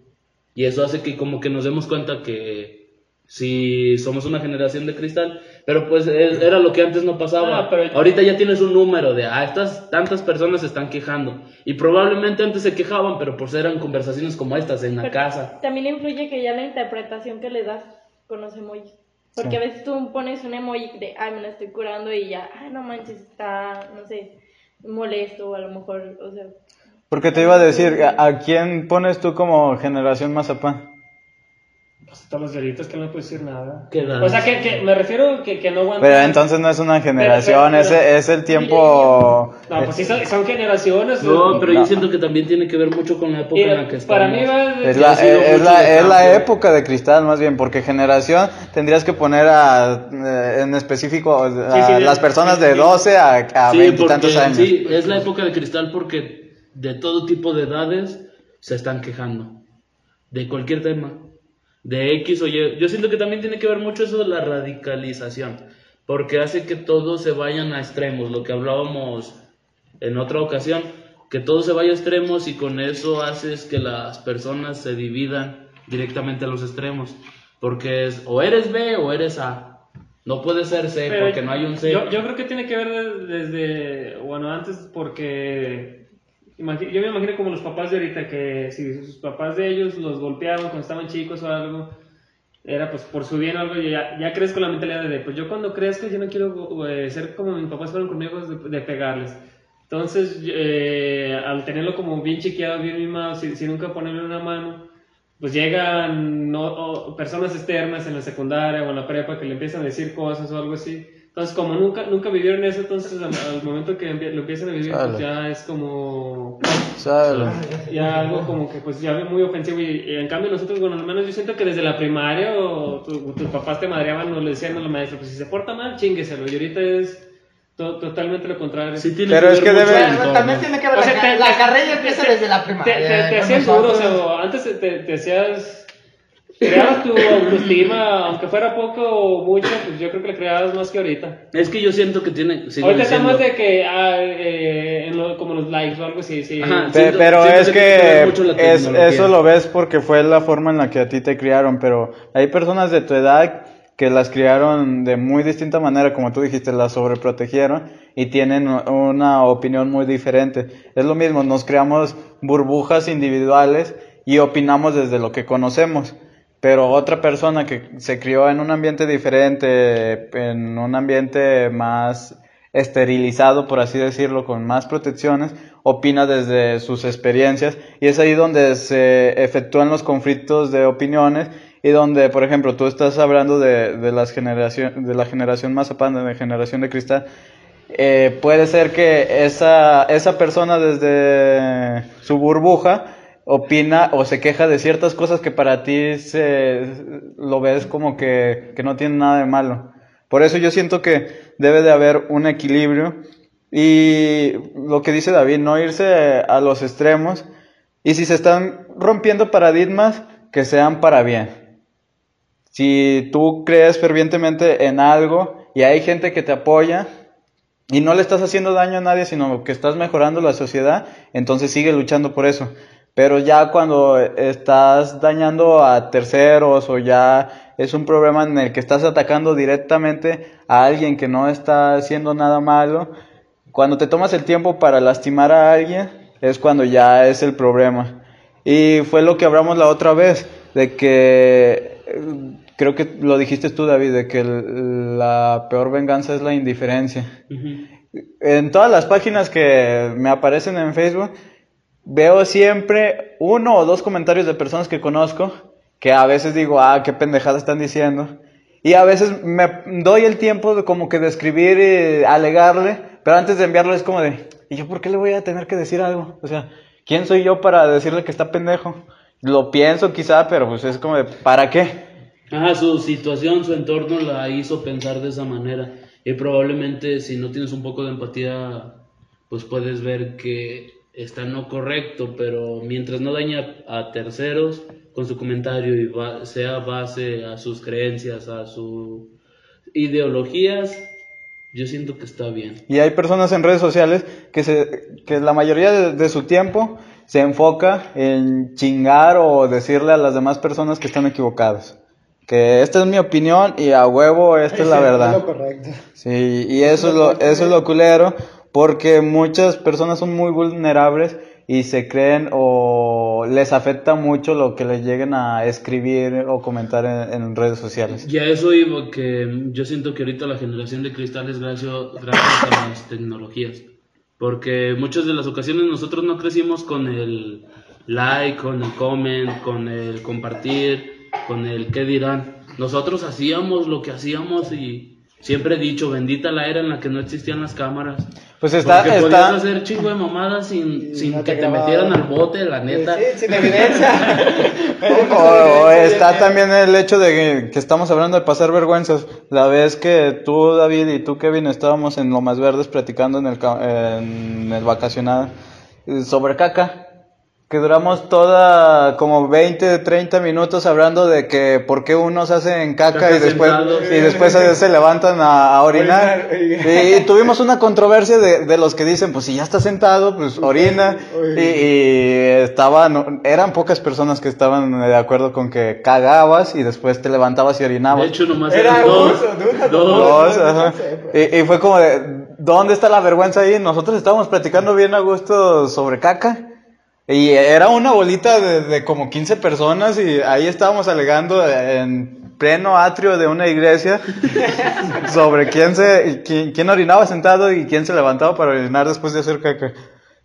S1: Y eso hace que como que nos demos cuenta que si somos una generación de cristal, pero pues es- era lo que antes no pasaba.
S2: Ah, pero-
S1: Ahorita ya tienes un número de, ah, estas tantas personas se están quejando. Y probablemente antes se quejaban, pero pues eran conversaciones como estas en la
S5: Pero
S1: casa.
S5: También influye que ya la interpretación que le das con los emojis. Porque
S3: Sí.
S5: a veces tú pones un emoji de, ay, me la estoy curando y ya, ay, no manches, está, no sé, molesto o a lo mejor, o sea,
S3: Porque te iba a decir, ¿a, a quién pones tú como generación mazapán?
S2: Pues todos los delitos que no puedo decir nada.
S1: ¿Qué edad?
S2: O sea, que, que me refiero que, que no aguantan.
S3: Pero entonces no es una generación,
S2: pero-
S3: ese es el tiempo...
S2: No, pues sí, son, son generaciones.
S1: No, pero
S3: No.
S1: yo siento que también tiene que ver mucho con la época
S2: Mira,
S1: en la que estamos.
S2: para mí va de-
S3: Es la, es,
S1: mucho
S3: la, es la época de cristal más bien, porque generación tendrías que poner a, eh, en específico a
S2: Sí, sí,
S3: las personas de
S2: sí.
S3: 12 a, a
S1: Sí,
S3: 20 y tantos
S1: porque
S3: años.
S1: sí, es la época de cristal porque de todo tipo de edades se están quejando. De cualquier tema. De X o Y. Yo siento que también tiene que ver mucho eso de la radicalización. Porque hace que todos se vayan a extremos. Lo que hablábamos en otra ocasión. Que todo se vaya a extremos y con eso haces que las personas se dividan directamente a los extremos. Porque es o eres B o eres A. No puede ser C
S2: Pero
S1: porque no hay un C.
S2: Yo, yo creo que tiene que ver de- desde, bueno, antes porque imagi- yo me imagino como los papás de ahorita que si sus papás de ellos los golpeaban cuando estaban chicos o algo, era pues por su bien o algo, y ya, ya crees la mentalidad de, pues yo cuando crezca yo no quiero eh, ser como mis papás fueron conmigo de, pegarles. Entonces, eh, al tenerlo como bien chiqueado, bien mimado, sin, nunca ponerle una mano, pues llegan no- personas externas en la secundaria o en la prepa que le empiezan a decir cosas o algo así. Entonces, como nunca, nunca vivieron eso, entonces al, al momento que lo empiezan a vivir, pues ya es como,
S3: Sale.
S2: ya algo como que pues ya muy ofensivo. Y, y en cambio nosotros, bueno, al menos yo siento que desde la primaria o tu- tus papás te madreaban o le decían a la maestra, pues si se porta mal, chingueselo. Y ahorita es to- totalmente lo contrario.
S1: Sí tiene
S3: Pero
S1: que
S3: es que debe-
S1: entorno.
S4: también tiene que ver,
S2: O sea,
S4: la,
S2: te-
S4: la
S2: te-
S4: carrera empieza
S2: te-
S4: desde la primaria.
S2: te, te
S4: con
S2: hacían duro, o sea, antes te, te, te hacías. Creabas tu autoestima, aunque fuera poco o mucho, pues yo creo que le creabas más que ahorita.
S1: Es que yo siento que tiene.
S2: ahorita
S1: diciendo-
S2: estamos de que, ah, eh, en lo- como los likes o algo así, sí.
S1: Ajá.
S3: Pe-
S1: Siento-
S3: pero
S1: siento
S3: es
S1: que que la
S3: es, eso lo ves porque fue la forma en la que a ti te criaron, pero hay personas de tu edad que las criaron de muy distinta manera, como tú dijiste, las sobreprotegieron y tienen una opinión muy diferente. Es lo mismo, nos creamos burbujas individuales y opinamos desde lo que conocemos. Pero otra persona que se crió en un ambiente diferente, en un ambiente más esterilizado, por así decirlo, con más protecciones, opina desde sus experiencias. Y es ahí donde se efectúan los conflictos de opiniones y donde, por ejemplo, tú estás hablando de, de, las generación, de la generación Mazapán, de generación de cristal, eh, puede ser que esa, esa persona desde su burbuja opina o se queja de ciertas cosas que para ti se, lo ves como que, que no tiene nada de malo. Por eso yo siento que debe de haber un equilibrio y lo que dice David, no irse a los extremos y si se están rompiendo paradigmas, que sean para bien. Si tú crees fervientemente en algo y hay gente que te apoya y no le estás haciendo daño a nadie, sino que estás mejorando la sociedad, entonces sigue luchando por eso. Pero ya cuando estás dañando a terceros o ya es un problema en el que estás atacando directamente a alguien que no está haciendo nada malo, cuando te tomas el tiempo para lastimar a alguien, es cuando ya es el problema. Y fue lo que hablamos la otra vez, de que creo que lo dijiste tú, David, de que la peor venganza es la indiferencia. En todas las páginas que me aparecen en Facebook, veo siempre uno o dos comentarios de personas que conozco, que a veces digo, ah, qué pendejada están diciendo. Y a veces me doy el tiempo de como que de y alegarle, pero antes de enviarlo es como de, ¿y yo por qué le voy a tener que decir algo? O sea, ¿quién soy yo para decirle que está pendejo? Lo pienso quizá, pero pues es como de, ¿para qué?
S1: Ajá, su situación, su entorno la hizo pensar de esa manera. Y probablemente si no tienes un poco de empatía, pues puedes ver que está no correcto, pero mientras no daña a terceros con su comentario y sea base a sus creencias, a sus ideologías, yo siento que está bien.
S3: Y hay personas en redes sociales que, se, que la mayoría de, su tiempo se enfoca en chingar o decirle a las demás personas que están equivocadas. Que esta es mi opinión y a huevo esta es la verdad.
S4: Es lo correcto.
S3: Sí, y eso es lo, eso es lo culero porque muchas personas son muy vulnerables y se creen o les afecta mucho lo que les lleguen a escribir o comentar en, redes sociales.
S1: Ya eso iba, que yo siento que ahorita la generación de cristal es gracias, gracias a las tecnologías. Porque muchas de las ocasiones nosotros no crecimos con el like, con el comment, con el compartir, con el qué dirán. Nosotros hacíamos lo que hacíamos y siempre he dicho, bendita la era en la que no existían las cámaras.
S3: Pues está.
S1: Porque
S3: está...
S1: podías hacer chingo de mamadas sin, sin que te, metieran al bote, la neta.
S4: Sí, sin evidencia.
S3: o, está también el hecho de que, estamos hablando de pasar vergüenzas. La vez que tú, David, y tú, Kevin, estábamos en Lomas Verdes platicando en el, en el vacacional sobre caca que duramos toda como 20, 30 minutos hablando de que por qué unos hacen caca y después, y después se levantan a, orinar. Y, tuvimos una controversia de, de, los que dicen, pues si ya está sentado, pues orina. Y, y, estaban, eran pocas personas que estaban de acuerdo con que cagabas y después te levantabas y orinabas.
S1: De hecho, nomás
S4: Era
S1: eran dos.
S4: dos,
S1: dos.
S3: ajá. Y, y fue como de, ¿dónde está la vergüenza ahí? Nosotros estábamos platicando bien a gusto sobre caca. Y era una bolita de, de, como 15 personas y ahí estábamos alegando en pleno atrio de una iglesia sobre quién se quién, quién, orinaba sentado y quién se levantaba para orinar después de hacer caca.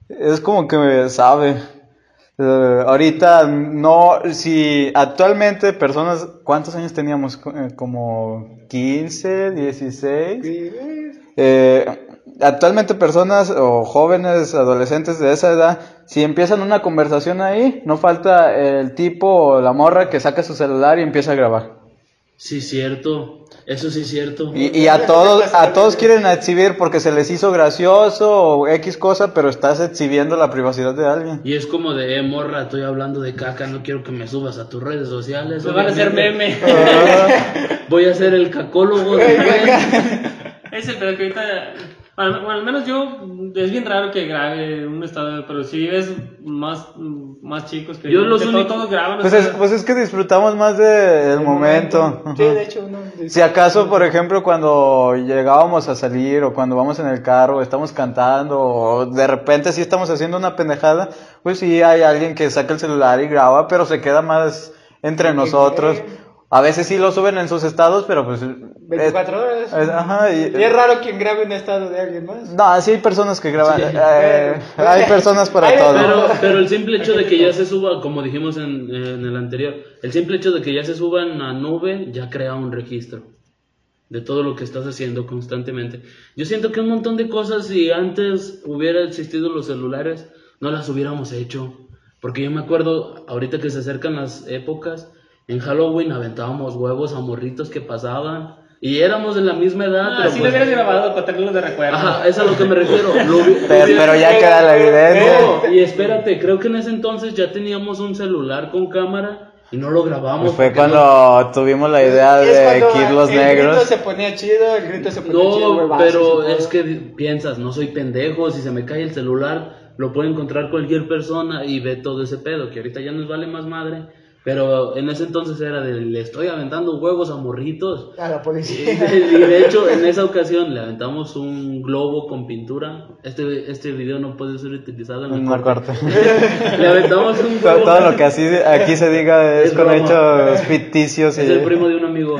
S3: Es como que sabe. Uh, ahorita no, si actualmente personas, ¿cuántos años teníamos? Como 15, 16. Eh, actualmente personas o jóvenes, adolescentes de esa edad, si empiezan una conversación ahí, no falta el tipo o la morra que saca su celular y empieza a grabar.
S1: Sí, cierto. Eso sí es cierto.
S3: Y, y, a todos, a todos quieren exhibir porque se les hizo gracioso o X cosa, pero estás exhibiendo la privacidad de alguien.
S1: Y es como de, eh, morra, estoy hablando de caca, no quiero que me subas a tus redes sociales.
S2: Me van a hacer meme.
S1: Voy a ser el cacólogo.
S2: es el pedo que ahorita bueno, al menos yo, es bien raro que grabe un estado, pero si ves más, más chicos que,
S1: yo los
S2: que todos graban.
S3: Pues es, pues es que disfrutamos más del de momento.
S4: momento. Sí, de hecho, no.
S3: Si acaso, por ejemplo, cuando llegábamos a salir o cuando vamos en el carro, estamos cantando o de repente si estamos haciendo una pendejada, pues sí hay alguien que saca el celular y graba, pero se queda más entre nosotros. A veces sí lo suben en sus estados, pero pues...
S4: 24 horas.
S3: es- ajá, y-
S4: Y es raro quien grabe un estado de alguien más.
S3: No, sí hay personas que graban.
S1: Sí.
S3: eh, hay personas para
S4: Hay
S3: todo.
S1: Pero, pero el simple hecho de que ya se suba, como dijimos en, en el anterior, el simple hecho de que ya se suba en la nube ya crea un registro de todo lo que estás haciendo constantemente. Yo siento que un montón de cosas, si antes hubiera existido los celulares, no las hubiéramos hecho. Porque yo me acuerdo, ahorita que se acercan las épocas, en Halloween aventábamos huevos a morritos que pasaban. Y éramos de la misma edad,
S2: Ah,
S1: pero
S2: sí
S1: pues-
S2: lo hubieras grabado para tenerlo de recuerdo.
S1: Ajá, es a lo que me refiero. Lo hubi- lo
S3: Pero, pero ya queda la evidencia.
S1: no, y espérate, creo que en ese entonces ya teníamos un celular con cámara y no lo grabamos.
S3: Pues fue
S1: porque no-
S3: cuando tuvimos la idea de
S4: cuando
S3: Kid Los
S4: el grito
S3: Negros.
S4: se ponía chido, el grito se ponía chido.
S1: No, pero es que piensas, no soy pendejo, si se me cae el celular, lo puede encontrar cualquier persona y ve todo ese pedo, que ahorita ya nos vale más madre. Pero en ese entonces era de, le estoy aventando huevos a morritos.
S4: A la
S1: Y
S4: policía.
S1: de, y de hecho, en esa ocasión le aventamos un globo con pintura. Este, este video no puede ser utilizado en el
S3: No
S1: corte.
S3: corte.
S1: Le aventamos un globo.
S3: todo lo que así, aquí se diga es,
S1: Es
S3: con
S1: broma.
S3: hechos ficticios.
S1: Es
S3: y-
S1: el primo de un amigo.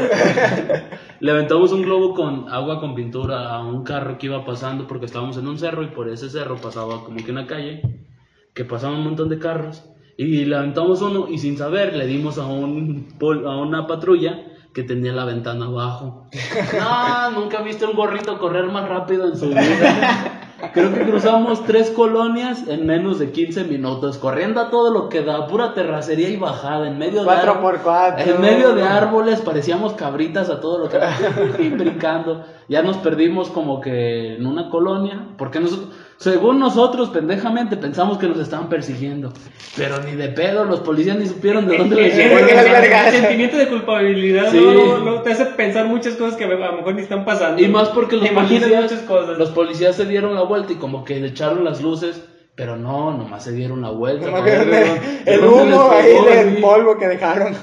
S1: Le aventamos un globo con agua con pintura a un carro que iba pasando porque estábamos en un cerro y por ese cerro pasaba como que una calle que pasaba un montón de carros y le aventamos uno y sin saber le dimos a un pol- a una patrulla que tenía la ventana abajo. No, nunca he visto un gorrito correr más rápido en su vida. Creo que cruzamos tres colonias en menos de 15 minutos, corriendo a todo lo que da, pura terracería y bajada, en medio de
S4: Cuatro
S1: ar-
S4: por cuatro.
S1: en medio de árboles parecíamos cabritas a todo lo que y brincando. Ya nos perdimos como que en una colonia, porque nosotros, según nosotros, pendejamente pensamos que nos estaban persiguiendo. Pero ni de pedo, los policías ni supieron de dónde les llegó. El
S2: sentimiento de culpabilidad
S1: Sí.
S2: no, no, te hace pensar muchas cosas que a lo mejor ni están pasando.
S1: Y más porque los policías,
S2: muchas cosas.
S1: los policías se dieron la vuelta y como que le echaron las luces, pero no, nomás se dieron la vuelta.
S4: El humo ahí del polvo que dejaron.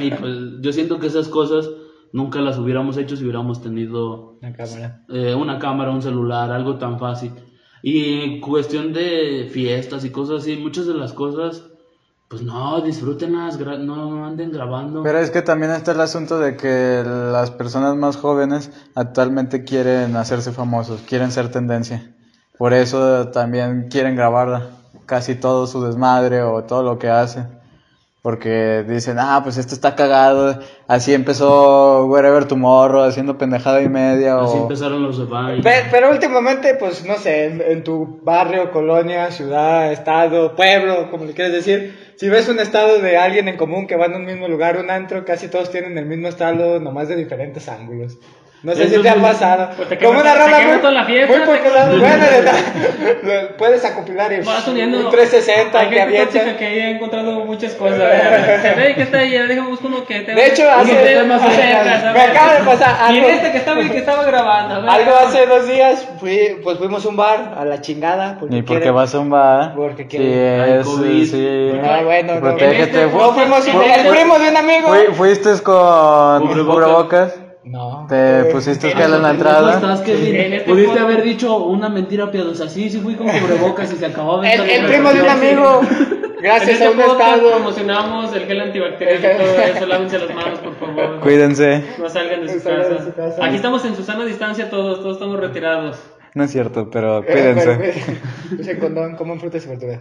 S1: Y pues yo siento que esas cosas nunca las hubiéramos hecho si hubiéramos tenido
S4: cámara.
S1: eh, una cámara, un celular, algo tan fácil. Y en cuestión de fiestas y cosas así, muchas de las cosas, pues no, disfrútenlas, no anden grabando.
S3: Pero es que también está el asunto de que las personas más jóvenes actualmente quieren hacerse famosos, quieren ser tendencia. Por eso también quieren grabar casi todo su desmadre o todo lo que hacen. Porque dicen, ah, pues esto está cagado. Así empezó Wherever Tomorrow haciendo pendejada y media.
S1: Así
S3: o...
S1: empezaron los de Vine.
S4: Pero, últimamente, pues no sé, en, en tu barrio, colonia, ciudad, estado, pueblo, como le quieres decir, si ves un estado de alguien en común que va en un mismo lugar, un antro, casi todos tienen el mismo estado, nomás de diferentes ángulos. No sé si te ha
S1: sí.
S4: pasado.
S2: Pues te
S4: Como una rola muy,
S2: toda la fiesta,
S4: muy popular. Bueno, de verdad, lo puedes acopilar y
S2: Vas uniendo.
S4: un 360
S2: Hay
S4: que
S2: gente haya encontrado muchas cosas. Se ve que está ahí, déjame buscar uno que te
S4: De hecho, hace- me acaba de pasar
S2: Y
S4: algo.
S2: este que estaba, que estaba grabando.
S4: Algo hace dos días, fui, pues fuimos a un bar, a la chingada. Porque
S3: Ni porque
S4: quieren-
S3: vas a un bar.
S4: Porque
S3: Sí,
S4: quieren-
S3: sí.
S4: Ah, bueno, no.
S3: Protégete.
S2: Este
S4: No, fuimos
S2: Fu-
S4: el primo de un amigo.
S3: fui- fuiste con
S1: Cubrebocas.
S4: No.
S3: Te
S4: Eh,
S3: pusiste
S2: en
S3: gel en la
S1: ¿Cómo
S3: entrada.
S1: estás, Kevin?
S2: En este
S1: Pudiste haber dicho una mentira piadosa. Sí, sí fui con cubrebocas y se acabó.
S4: El, el primo de un amigo,
S2: En
S4: gracias
S2: este
S4: a un estado.
S2: promocionamos el gel antibacterial y todo eso. Lávense las manos, por favor.
S3: Cuídense.
S2: No salgan de su
S4: No salgan de
S2: casa.
S4: su casa.
S2: Aquí estamos en su sana distancia todos, todos estamos retirados.
S3: No es cierto, pero
S4: Eh, pero,
S3: cuídense.
S4: eh, Use condón, coman frutas y verduras.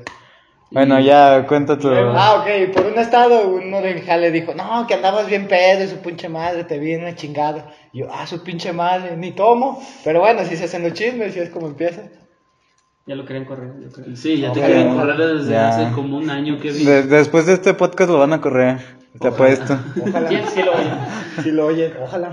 S3: Bueno, ya cuenta tu.
S4: Ah, ok, por un estado, uno de jale dijo, no, que andabas bien pedo y su pinche madre te una chingada. Y yo, ah, su pinche madre, ni tomo. Pero bueno, si se hacen los chismes, y es como empieza.
S2: Ya lo querían correr. yo creo.
S1: Sí, ya te
S4: Ok.
S1: quieren correr desde
S3: Ya.
S1: hace como un año, Kevin.
S3: De- después de este podcast lo van a correr. Te apuesto.
S4: Ojalá.
S2: Sí, sí lo oyen.
S4: Si lo oyen, ojalá.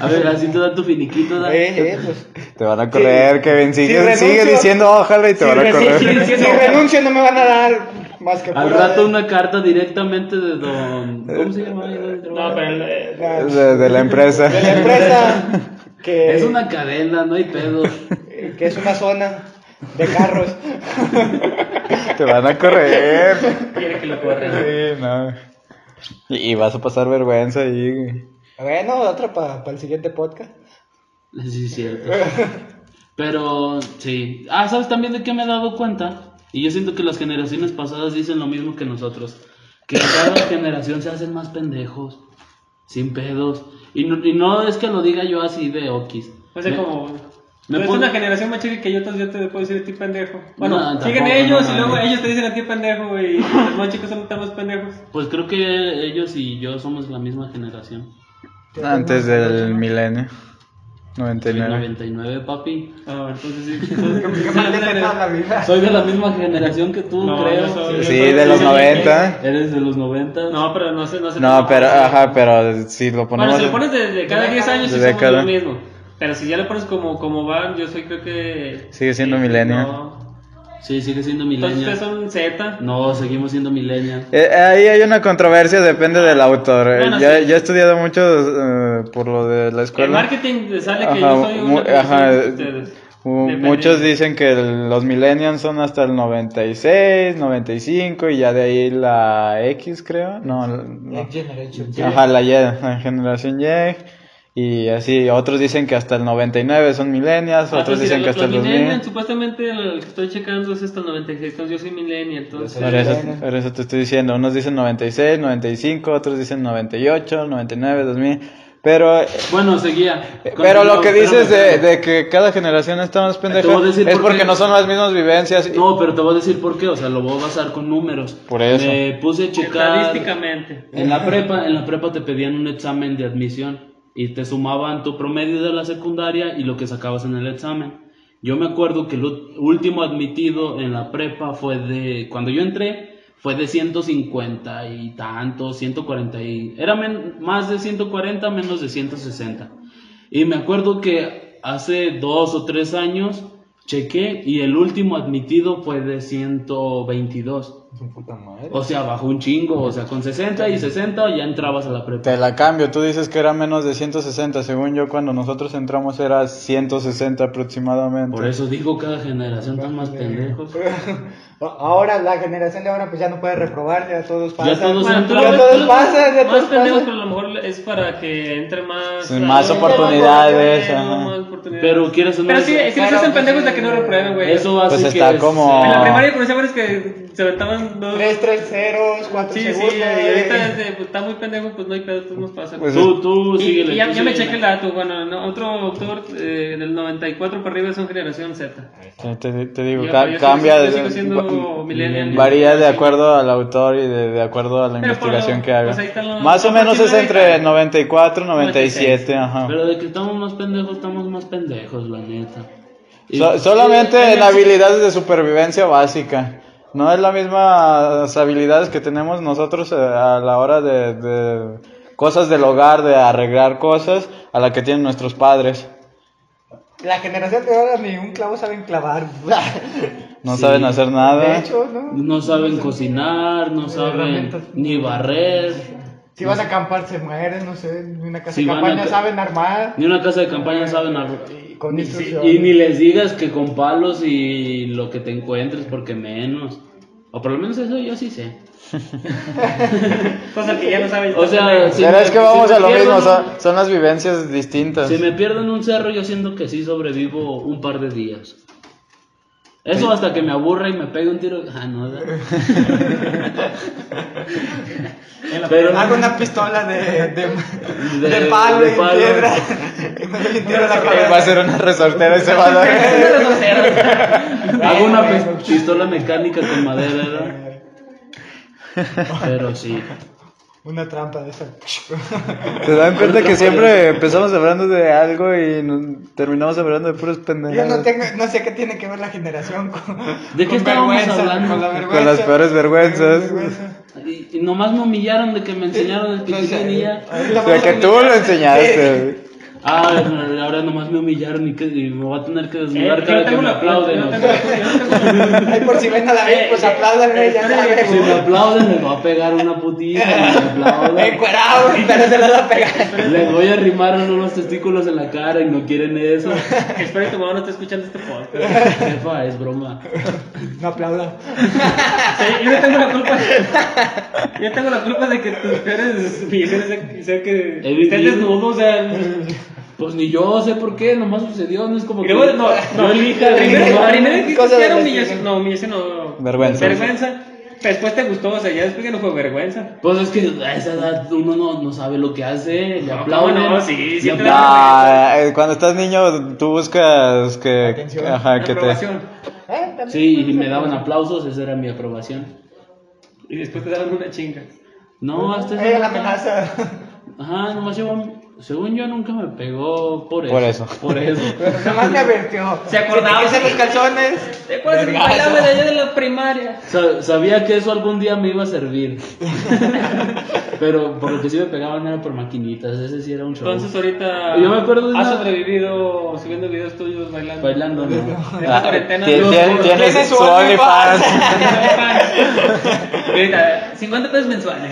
S1: A ver, así te da tu finiquito, ¿da?
S4: Eh, eh, pues.
S3: Te van a correr, Kevin. Sigue,
S4: Si renuncio-
S3: diciendo ojalá y te
S4: Si,
S3: van a
S4: re-
S3: correr.
S4: si- si renuncio no me van a dar más que
S1: Al rato una carta directamente de don... ¿Cómo se llama? donde
S2: No, pero el, eh,
S3: De, de la empresa.
S4: de la empresa que
S1: Es una cadena, no hay pedo.
S4: que es una zona de carros.
S3: Te van a correr.
S2: quiere que lo corran.
S3: Sí, no. Y, y vas a pasar vergüenza ahí.
S4: Bueno, otra para el siguiente podcast.
S1: Sí, es cierto. Pero, sí. Ah, ¿sabes también de qué me he dado cuenta? Y yo siento que las generaciones pasadas dicen lo mismo que nosotros. Que cada generación se hacen más pendejos. sin pedos. Y no, y no es que lo diga yo así de okis.
S2: O sea,
S1: Me-
S2: como.
S1: Me
S2: tú eres
S1: pon-
S2: una generación más chica que yo, entonces yo te puedo decir a ti pendejo. Bueno,
S1: No,
S2: siguen
S1: tampoco,
S2: ellos
S1: no
S2: y luego ellos te dicen a ti pendejo y los más chicos son tan más pendejos.
S1: Pues creo que ellos y yo somos la misma generación.
S3: Antes del milenio.
S1: Soy
S3: 99.
S1: 99, papi.
S2: Ah, entonces sí. entonces-
S4: ¿Qué maldita toda la vida?
S1: Soy de la misma generación que tú,
S2: No,
S1: creo.
S2: soy-
S3: Sí, de los
S2: sí,
S3: 90.
S1: Eres de los 90.
S2: No, pero no sé, no sé.
S3: No, pero, ajá, pero si lo
S2: Bueno,
S3: ponemos.
S2: si lo pones de, de cada 10 años,
S3: De
S2: somos lo mismo. Pero si ya lo pones como, como van, yo soy creo que.
S3: Sigue siendo
S2: eh,
S3: milenio.
S2: No.
S1: Sí, sigue siendo
S2: Entonces
S1: millennial.
S2: ustedes son Z.
S1: No, seguimos siendo millennial.
S3: Eh, ahí hay una controversia, depende del autor. Eh,
S2: Bueno,
S3: ya,
S2: sí.
S3: ya he estudiado mucho eh, por lo de la escuela.
S2: marketing sale que
S3: Ajá,
S2: yo soy una
S3: ajá,
S2: de ustedes.
S3: mu-
S2: Depende.
S3: Muchos dicen que el- los millennials son hasta el 96, 95 y ya de ahí la X creo. No, no. Ajá, la Y, la generación Y. Y así, otros dicen que hasta el 99 son millennials,
S2: Ah,
S3: otros
S2: pues,
S3: dicen
S2: sí,
S3: que hasta el
S2: los
S3: 2000.
S2: millennials, supuestamente el que estoy checando es hasta el 96, entonces yo soy millennial, entonces...
S3: Por eso, por eso te estoy diciendo, unos dicen 96, 95, otros dicen 98, 99, 2000. Pero,
S1: Bueno, seguía.
S3: pero lo que dices de, de que cada generación está más pendeja es
S1: por
S3: porque no son las mismas vivencias. y-
S1: No, pero te voy a decir por qué, o sea, lo voy a basar con números.
S3: Por eso.
S1: Me puse a checar.
S2: Estadísticamente.
S1: En la prepa, en la prepa te pedían un examen de admisión y te sumaban tu promedio de la secundaria y lo que sacabas en el examen. Yo me acuerdo que el último admitido en la prepa fue de cuando yo entré fue de 150 y tanto, 140 y era más de 140, menos de 160. Y me acuerdo que hace dos o tres años chequé y el último admitido fue de 122.
S4: Su puta madre.
S1: O sea, bajó un chingo, o sea, con 60 y 60 ya entrabas a la prepa.
S3: Te la cambio, tú dices que era menos de 160, según yo cuando nosotros entramos era 160 aproximadamente.
S1: Por eso digo, cada generación están más pendejos.
S4: Ahora, la generación de ahora, pues ya no puede reprobar, ya todos pasan.
S1: todos
S2: Bueno,
S1: entran.
S4: ya todos pasan, ya todos
S2: Más pendejos, pero a lo mejor es para que entre más...
S3: Sí, más oportunidades,
S2: más
S3: ajá.
S2: oportunidades.
S1: Pero quieres no,
S2: Pero sí,
S1: eso-
S2: si los hacen pendejos de que no reprueben, güey.
S1: Eso hace
S3: Pues
S1: que
S3: está
S1: es-
S3: como-
S2: En la primaria conocí a varios que se aventaban dos...
S4: Tres, tres ceros, cuatro
S2: Sí, sí,
S4: segundos.
S2: y ahorita este, pues, está muy pendejo, pues no hay pedo, pues nos pasa.
S3: Pues
S1: Tú, tú,
S2: Y,
S1: síguele,
S2: y ya,
S1: tú
S2: ya me chequé el dato, bueno, no, otro autor eh, del 94 para arriba son generación Z.
S3: Te, te- digo,
S2: Yo-
S3: ca-
S2: yo sigo-
S3: cambia,
S2: yo
S3: de-
S2: sigo siendo millennial.
S3: varía de acuerdo al autor y de, de acuerdo a la
S2: Pero
S3: investigación
S2: lo-
S3: que haga.
S2: pues los-
S3: Más o menos es entre 94 y 97, ajá.
S1: Pero de que estamos más pendejos, estamos más pendejos, la neta.
S3: So- solamente en habilidades de supervivencia básica. No es la misma habilidades que tenemos nosotros eh, a la hora de, de cosas del hogar, de arreglar cosas, a la que tienen nuestros padres.
S4: La generación de ahora ni un clavo saben clavar.
S3: No
S1: Sí.
S3: saben hacer
S4: De
S3: nada.
S4: hecho, ¿no?
S1: No saben cocinar, no saben ni barrer.
S4: Si van a acampar se mueren, no sé, ni una casa
S1: Si
S4: de campaña
S1: a
S4: saben armar.
S1: Ni una casa de campaña saben arreglar.
S4: Y con
S1: Y,
S4: instrucciones.
S1: y ni les digas que con palos y lo que te encuentres, porque menos. O por lo menos eso yo sí sé.
S2: Cosa que ya no saben.
S1: O sea, si
S3: Pero
S1: me-
S3: es que vamos
S1: si
S3: a lo
S1: pierdo
S3: mismo, son, son las vivencias distintas.
S1: Si me pierdo en un cerro, yo siento que sí sobrevivo un par de días. Eso hasta que me aburra y me pegue un tiro. Ah, no, ¿verdad? Pero
S4: Hago una pistola de, de,
S1: De-
S4: de palo
S1: de
S4: y
S1: palo.
S4: piedra. Y me doy un tiro en la cabeza.
S3: Va a ser una resortera y se va a dar.
S1: hago una pistola mecánica con madera, ¿verdad? Pero sí.
S4: Una trampa de esa.
S3: ¿Te dan cuenta que siempre empezamos hablando de algo y nos- terminamos hablando de puros
S4: Yo
S3: pendejos?
S4: no, tengo, no sé qué tiene que ver la generación con.
S1: ¿De qué
S4: con
S1: estábamos
S4: vergüenza,
S1: hablando?
S4: Con, la
S3: Con
S4: vergüenza.
S3: las peores vergüenzas.
S4: Vergüenza.
S1: Y, y nomás me humillaron de que me enseñaron el
S4: ahorita
S3: O sea, que tú lo enseñaste.
S1: Ah, ahora nomás me humillaron y, que, y me voy a tener que
S2: Eh,
S1: desnudar
S2: yo
S1: cada que me
S2: la-
S1: aplauden.
S2: yo tengo tengo-
S4: por si ven a la
S2: Eh,
S4: vez, pues
S2: eh,
S4: apláudanle,
S2: eh,
S4: ya sabes.
S1: Si me aplauden, les voy a pegar una putita. Me aplauden,
S4: Encuerado, pero se va a pegar.
S1: les voy a arrimar unos testículos en la cara y no quieren eso.
S2: Espero que tu mamá no esté escuchando este podcast.
S1: Jefa, es broma.
S4: No aplauda.
S2: Sí, yo no tengo la culpa. Yo tengo la culpa de que tus peores humillaciones sea- sea que
S1: He vivido.
S2: estés desnudo, o sea.
S1: Pues ni yo sé por qué, nomás sucedió, no es como
S2: Y
S1: que
S2: no,
S1: yo
S2: no,
S1: elija
S2: primero, primero que era humillación, no, humillación no.
S3: Vergüenza.
S2: Vergüenza. después te gustó, o sea, ya después ya no fue vergüenza.
S1: Pues es que a esa edad uno no, no sabe lo que hace, le
S2: No,
S1: aplauden.
S2: ¿cómo no? Sí, sí te
S3: Ah, eh, cuando estás niño, tú buscas que.
S4: Atención.
S3: Ajá, que te.
S2: Aprobación.
S4: ¿Eh? También.
S1: Sí, y me daban aplausos, esa era mi aprobación.
S2: Y después te daban una chinga.
S1: No, hasta
S4: Eh, la
S1: esa
S4: amenaza.
S1: Ajá, nomás llevo, según yo nunca me pegó por eso.
S3: Por eso.
S1: Por eso.
S4: Nomás me advirtió.
S2: Se acordaba.
S4: Quitan los calzones.
S2: ¿Te acuerdas de allá de la primaria?
S1: Sa- sabía que eso algún día me iba a servir. Pero por lo que sí me pegaban era por maquinitas, ese sí era un show.
S2: Entonces ahorita
S1: Yo me acuerdo de
S2: has
S1: una-
S2: sobrevivido subiendo videos tuyos bailando.
S1: Bailando, ¿no?
S2: En la
S3: Ah,
S2: cuarentena.
S3: Tienes
S4: Tiene su
S3: OnlyFans.
S2: Ahorita, 50 pesos mensuales.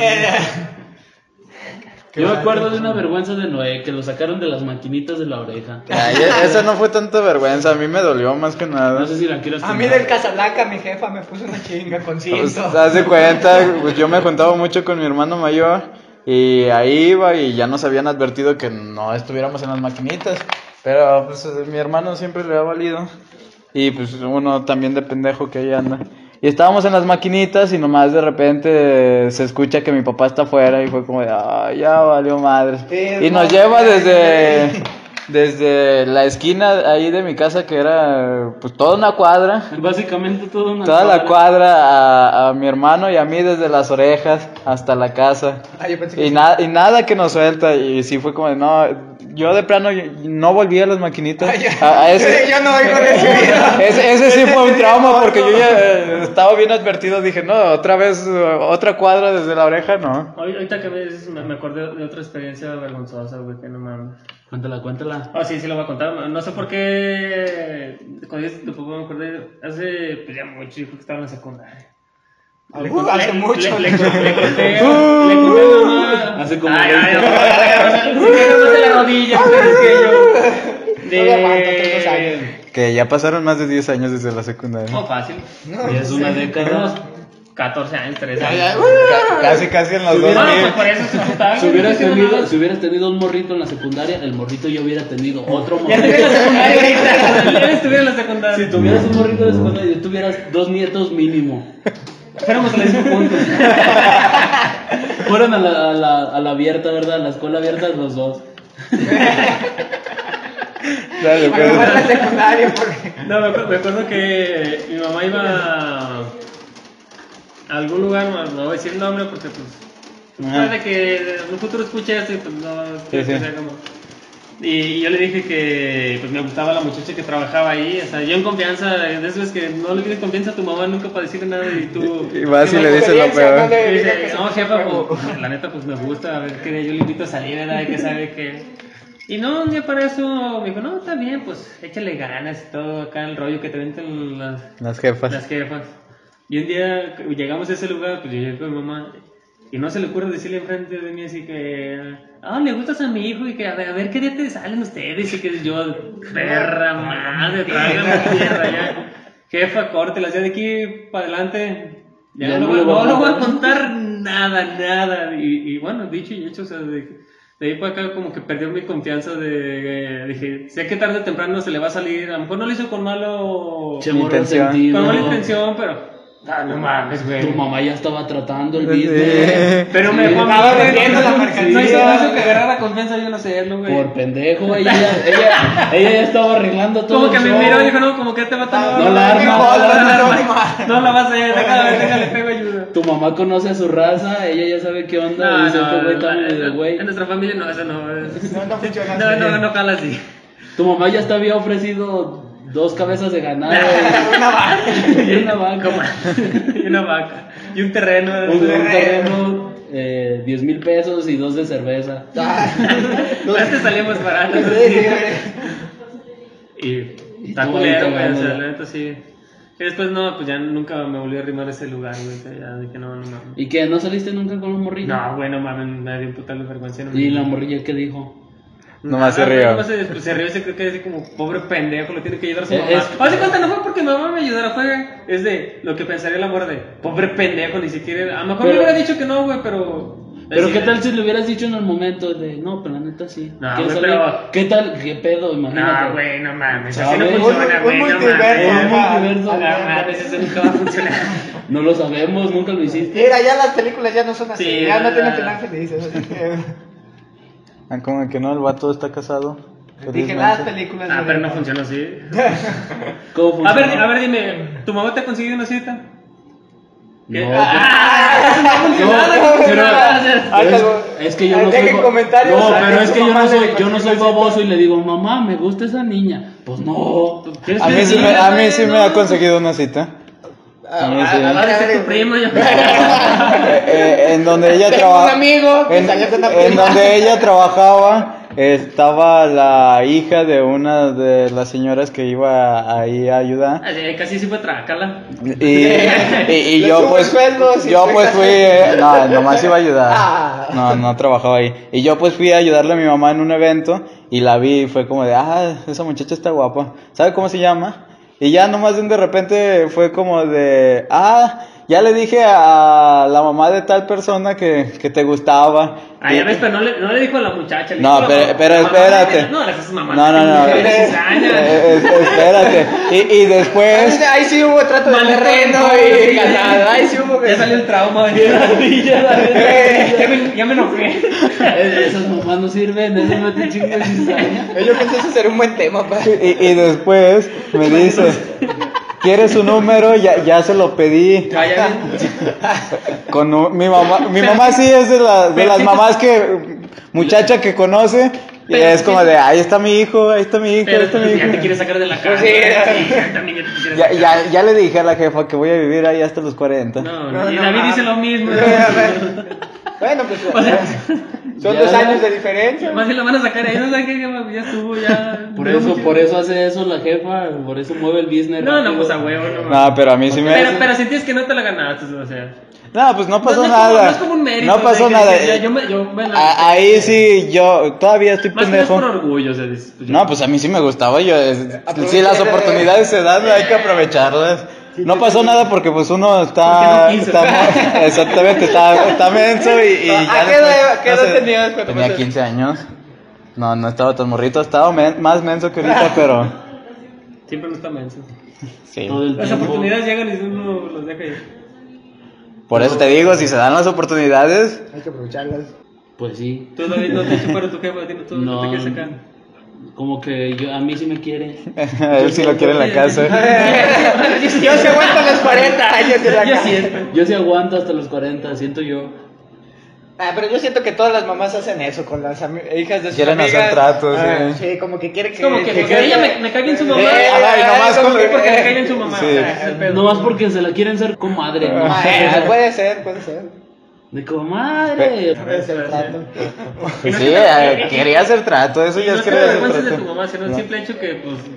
S1: Yo me acuerdo de una vergüenza de Noé, que lo sacaron de las maquinitas de la oreja.
S3: Ay, e- eso no fue tanta vergüenza, a mí me dolió más que nada.
S1: No sé si la quieres
S4: A mí del Casablanca mi jefa me puso una chinga con
S3: Pues,
S4: cinto.
S3: haz de cuenta, pues yo me juntaba mucho con mi hermano mayor y ahí iba y ya nos habían advertido que no estuviéramos en las maquinitas. Pero pues mi hermano siempre le ha valido y pues uno también de pendejo que ahí anda. Y estábamos en las maquinitas y nomás de repente se escucha que mi papá está afuera y fue como de, ah, ya valió madre. Y nos
S4: no,
S3: lleva desde, desde la esquina ahí de mi casa que era pues toda una cuadra.
S1: Básicamente toda una
S3: Toda la cuadra a, a mi hermano y a mí desde las orejas hasta la casa.
S4: Ah, yo pensé que
S3: Y,
S4: sí.
S3: na- y nada que nos suelta. Y sí fue como de, no, yo de plano yo- no volví a las maquinitas.
S4: Ay.
S3: A, a ese,
S4: Yo no oigo de ese
S3: sí fue un trauma porque yo ya eh, estaba bien advertido. Dije, no, otra vez, eh, otra cuadra desde la oreja, no.
S2: Hoy- Ahorita que me me, me acordé de otra experiencia vergonzosa, güey, que no mames.
S1: Cuéntala, cuéntala.
S2: Ah, sí, sí lo voy a contar. No sé por qué. Cuando papá me acordé. Hace. Pues ya mucho, yo creo que estaba en la secundaria.
S4: Uh,
S2: Le conté-
S4: hace mucho.
S2: Le, le, conté, a mamá.
S1: Hace como
S2: Ay, ay,
S1: 20.
S2: ay, ay, ay, ay, más de la rodilla, pues, es que yo.
S3: Ya pasaron más de 10 años desde la secundaria.
S2: No, fácil.
S1: Es una década.
S2: Unos 14 años, 13
S4: Ya,
S2: años.
S4: ya, uh.
S3: Ca- Casi, casi en los
S1: Si
S3: dos
S2: Bueno, pues.
S1: Si hubieras, tenido, si hubieras tenido un morrito en la secundaria, el morrito ya hubiera tenido otro
S2: Ya
S1: morrito.
S2: estuviera en la secundaria ahorita. Ya estuviera en la secundaria.
S1: Si tuvieras un morrito de secundaria, tuvieras dos nietos mínimo.
S2: Fuéramos al mismo punto.
S1: Fueron a la, a la, a la abierta, ¿verdad? A la escuela abierta los dos.
S4: A mí me la secundaria porque.
S2: No, me acuerdo, me acuerdo que mi mamá iba a algún lugar, no, no voy a decir el nombre porque pues
S3: Ajá.
S2: puede que en un futuro escuche esto y pues no
S3: Sí, sí.
S2: sea como- Y, yo le dije que pues me gustaba la muchacha que trabajaba ahí, o sea, yo en confianza, de eso es que no le tienes confianza a tu mamá nunca para decirle nada y tú...
S3: Y vas y le dices lo peor.
S4: no le-
S2: dice,
S4: que
S2: no, jefa, pues, la neta, pues me gusta, a ver que yo le invito a salir, ¿verdad? Que sabe que. Y no, un día para eso me dijo, no, está bien, pues échale ganas y todo acá el rollo que te venden las,
S3: Las jefas.
S2: las jefas. Y un día llegamos a ese lugar, pues yo llegué con mi mamá y no se le ocurre decirle enfrente de mí así que, ah, le gustas a mi hijo y que a ver, a ver qué día te salen ustedes y que yo, perra madre, tráigame tierra ya. Jefa, córtelas, ya de aquí para adelante. Ya,
S1: Ya
S2: no,
S1: no
S2: voy-
S1: a
S2: no, no voy a
S1: contar.
S2: nada, nada. Y, y bueno, dicho y hecho, o sea, de, de ahí para acá como que perdió mi confianza de, dije, sé que tarde o temprano se le va a salir, a lo mejor no lo hizo con malo, con mala intención, pero, ah, no mames, güey.
S1: Tu mamá ya estaba tratando el
S3: Sí.
S1: business.
S2: Pero me
S1: Sí.
S2: dejó a güey,
S4: vendiendo la
S2: no,
S4: mercancía.
S2: no hizo que agarrara confianza yo no hacerlo, güey.
S1: Por pendejo, ella, ya- ella, ella ya estaba arreglando todo.
S2: Como que me miró y dijo, no, como que te va a tomar.
S1: No la arma, no la
S2: arma. No la vas a hacer, déjame, déjale, pego ayuda.
S1: Tu mamá conoce a su raza, ella ya sabe qué onda.
S2: No,
S1: dice,
S2: no,
S1: este güey está
S2: no,
S1: medio
S2: no,
S1: güey.
S2: En nuestra familia no, eso no. es-
S4: No, no funciona
S2: No,
S4: así.
S2: no, no jala así.
S1: Tu mamá ya te había ofrecido dos cabezas de ganado
S4: Una vaca.
S1: y una vaca.
S2: Y una vaca. Y un terreno.
S1: Un, un terreno, eh, 10 mil pesos y dos de cerveza.
S4: Ah,
S2: Este salimos baratos. Y
S1: Y
S2: está culero, güey. La sí. Y después no, pues ya nunca me volví a arrimar a ese lugar, güey. que Ya dije, no, no mames.
S1: ¿Y que no saliste nunca con un morrillo?
S2: No, güey, no mames, me dio un putal de vergüenza. No
S1: ¿Y la morrilla qué dijo?
S3: Nomás se
S2: Nada,
S3: rió.
S2: nomás se, pues, se rió y se cree que es como pobre pendejo, lo tiene que ayudar a su
S1: Eh,
S2: mamá.
S1: es-
S2: Haz de cuenta, no fue porque mi mamá me ayudara, fue es de lo que pensaría el amor de pobre pendejo, ni siquiera. A lo mejor me
S1: Pero-
S2: hubiera dicho que no, güey, pero.
S1: Pero
S2: Sí,
S1: qué tal si le hubieras dicho en el momento de, no, pero la neta sí.
S2: No,
S1: ¿Quieres
S2: güey, pero-
S1: ¿Qué tal? ¿Qué pedo? Imagínate.
S2: No, güey, no mames. Así no
S1: Un-
S2: funciona,
S4: un
S2: güey. No
S4: multiverso.
S1: Un multiverso.
S2: No mames, eso nunca va a funcionar.
S1: No lo sabemos, nunca lo hiciste.
S4: Mira, ya las películas ya no son así,
S2: Sí,
S4: ya no tienen final felices.
S3: Ah, como que no, el vato está casado.
S4: Dije las películas.
S2: Ah,
S4: de-
S2: pero no funciona así.
S1: ¿Cómo
S2: A ver,
S1: funciona?
S2: a ver, dime, ¿tu mamá te ha conseguido una cita? ¿Qué?
S1: No,
S2: ¡Ah! No
S1: No, pero- es, que yo no soy
S4: comentarios,
S1: No, pero es que yo no soy, yo no soy baboso y le digo, mamá, me gusta esa niña. Pues no.
S2: ¿Quieres
S3: A mí sí me, a mí sí me ha conseguido una cita. A.
S2: Ah, a tu prima.
S3: Eh, en donde ella
S4: Tengo
S3: trabaja.
S4: un amigo que
S3: en, donde ella trabajaba estaba la hija de una de las señoras que iba ahí a ayudar.
S2: Así, Casi sí fue tracarla.
S3: Y, y, y yo pues yo pues fui eh, no nomás iba a ayudar
S4: Ah.
S3: no no trabajaba ahí y yo pues fui a ayudarle a mi mamá en un evento y la vi y fue como de ah esa muchacha está guapa ¿sabe cómo se llama? Y ya nomás de repente fue como de ah ya le dije a la mamá de tal persona que, que te gustaba
S2: Ah, ya ves, pero no le, no le dijo a la muchacha. le
S3: No,
S2: dijo a la
S3: pero, pero
S2: la
S3: espérate.
S2: de- No, mamá.
S3: No, no, no.
S2: tiene 16 años.
S3: espérate. Y, y después.
S4: Ahí sí hubo trato de terreno y ganado. Ahí sí hubo.
S2: Ya salió el trauma.
S4: Eh.
S2: ya, me, ya me enojé.
S1: Eh, Esas mamás no sirven, eso me te chingo de cizaña.
S4: Yo pensé que ese sería un buen tema, pa.
S3: Y, y después me dice. ¿Quieres su número? Ya, ya se lo pedí.
S2: Ya
S3: Con un- mi mamá, mi mamá sí es de, la- de las mamás que muchacha que conoce y
S2: Pero
S3: es como de ahí está mi hijo, ahí está mi hijo, ahí está mi
S2: ya
S3: hijo.
S2: te quieres sacar de la casa.
S4: Sí.
S2: sí, ya ya
S3: le dije a la jefa que voy a vivir ahí hasta los 40.
S2: No,
S4: No,
S2: y David
S4: no.
S2: dice lo mismo.
S4: Bueno, pues.
S2: O sea,
S4: son
S1: ya,
S4: dos años de diferencia.
S2: Más bien lo van a sacar ahí, no sé qué, ya estuvo, ya.
S1: Por eso, por eso hace eso la jefa, por eso mueve el business.
S2: No, no,
S1: rápido.
S2: pues a huevo, no.
S3: No, pero a mí sí me.
S2: Pero, pero sentías que no te la ganaste, o sea.
S3: No, pues no pasó
S2: no, no es como-
S3: nada.
S2: no es como un mérito.
S3: No pasó
S2: o sea, que
S3: nada.
S2: yo me, yo, bueno,
S3: A- ahí sí, yo todavía estoy
S2: Más que nada es
S3: pendejo.
S2: por orgullo, o sea. pues,
S3: No, pues a mí sí me gustaba. Yo, si las oportunidades se dan, hay que aprovecharlas. No pasó nada porque pues uno está,
S2: no
S3: está- exactamente, está, está menso y, y
S4: ¿A
S3: ya
S4: qué edad- qué
S3: no
S4: edad
S3: sé,
S4: tenías cuando
S3: Tenía
S4: pasó?
S3: 15 años. No, no estaba tan morrito, estaba men- más menso que ahorita, pero
S2: Siempre no está menso.
S3: sí.
S1: Todo el
S2: Las oportunidades llegan y uno los deja ir.
S3: Por eso te digo, si se dan las oportunidades,
S4: Hay que aprovecharlas.
S1: Pues sí.
S2: Tú, David, no te echo para tu jefa, tú, tú
S1: No,
S2: te quieres sacar.
S1: Como que yo, a mí sí me quiere.
S3: él sí lo quiere en la casa.
S4: Yo se aguanto los 40 años de la
S2: Yo
S4: casa.
S2: siento.
S1: Yo sí aguanto hasta los 40, siento yo.
S4: Ah, pero yo siento que todas las mamás hacen eso con las hijas de sus
S3: Quieren hacer
S4: amigas.
S3: tratos,
S4: Ah,
S3: sí.
S4: sí, como que quiere que...
S2: Como que,
S4: que- que-
S2: ella me, me bien su mamá.
S4: Eh,
S3: Ajá, y nomás
S4: como que-
S2: porque me cae bien su mamá.
S3: Sí.
S2: o sea, ese pedo.
S1: No más porque se la quieren ser comadre, ¿no?
S4: Ah, eh, puede ser, puede ser.
S1: De comadre.
S3: Pues sí, eh, quería hacer trato, eso ya
S2: no
S3: es querer hacer
S2: avergüences de tu mamá, sino el
S3: No.
S2: simple hecho que, pues,
S1: De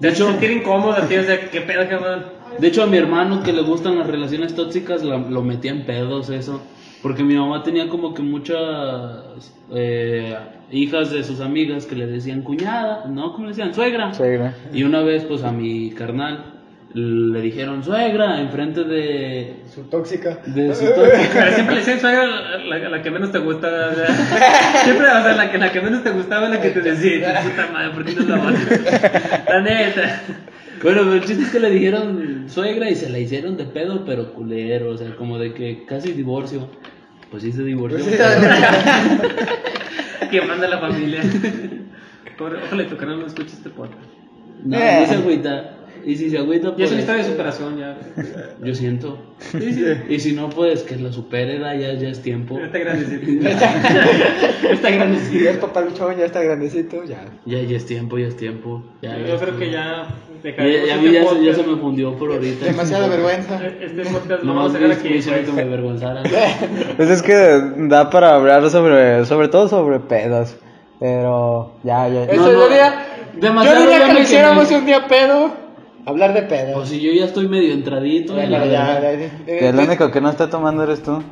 S2: te
S1: hecho-
S2: hecho, sentir incómoda, tío, o sea, qué pedo, cabrón.
S1: De hecho, a mi hermano que le gustan las relaciones tóxicas la- lo metía en pedos eso. Porque mi mamá tenía como que muchas eh, hijas de sus amigas que le decían cuñada, ¿no? ¿Cómo le decían? Suegra.
S3: Suegra.
S1: Y una vez, pues a mi carnal le dijeron suegra enfrente de,
S4: Su tóxica.
S1: de su tóxica.
S2: Pero siempre le decían suegra la, la, la que menos te gusta, o sea, siempre, o sea, la que, la que menos te gustaba es la que te decía, puta madre, ¿por qué no la vas? La neta.
S1: Bueno, pero el chiste es que le dijeron suegra y se la hicieron de pedo, pero culero, o sea, como de que casi divorcio. Pues sí se divorció.
S2: Que manda la familia. Pobre, ojalá tu canal no escuche este podcast.
S1: No,
S3: Eh.
S1: no se agüita. Y si se agüita,
S2: Ya
S1: pues.
S2: es una historia de superación, ya.
S1: Yo siento.
S2: Sí, sí.
S1: Y si no, pues que la supere, ya, ya es tiempo.
S2: Ya está grandecito. Ya está grandecito.
S4: Ya es papá luchón, ya está grandecito, ya.
S1: Ya, ya es tiempo, ya es tiempo. Ya,
S2: Yo creo que ya
S1: Ya,
S2: dejaremos
S1: ya, a
S2: este
S1: mí ya, se- ya se me fundió por ahorita.
S4: Demasiada vergüenza.
S2: Este podcast
S1: No
S2: vamos
S1: más
S2: a
S1: me hicieron que
S2: pues.
S1: me avergonzaran.
S3: Pues es que da para hablar sobre, sobre todo sobre pedos. Pero ya, ya.
S4: Eso
S1: No,
S4: yo
S1: no,
S4: diría,
S1: demasiado
S4: yo diría
S1: ya
S4: que lo hiciéramos un día pedo, hablar de pedo.
S1: Pues si yo ya estoy medio entradito. y la
S4: Bueno, ya,
S3: el único que no está tomando eres tú.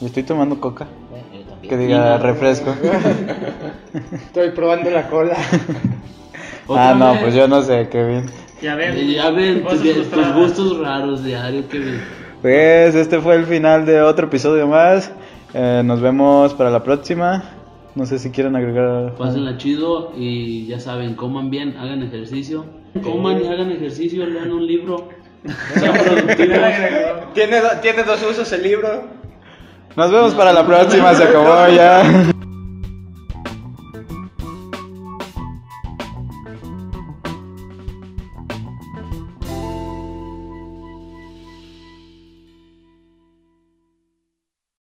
S3: Yo estoy tomando coca. Que diga
S1: no.
S3: refresco.
S4: Estoy probando la cola.
S3: Ah, no,
S1: vez.
S3: pues yo no sé, Kevin.
S2: Ya ven.
S1: Eh, Ya ven,
S2: Cosas
S1: tus, tus gustos raros diario que ven.
S3: Pues este fue el final de otro episodio más. Eh, nos vemos para la próxima. No sé si quieren agregar.
S1: Pásenla chido y ya saben, coman bien, hagan ejercicio. Coman y hagan ejercicio, lean un libro. Sean productivos.
S4: Tiene, do- tiene dos usos el libro.
S3: Nos vemos para la próxima. Se acabó ya.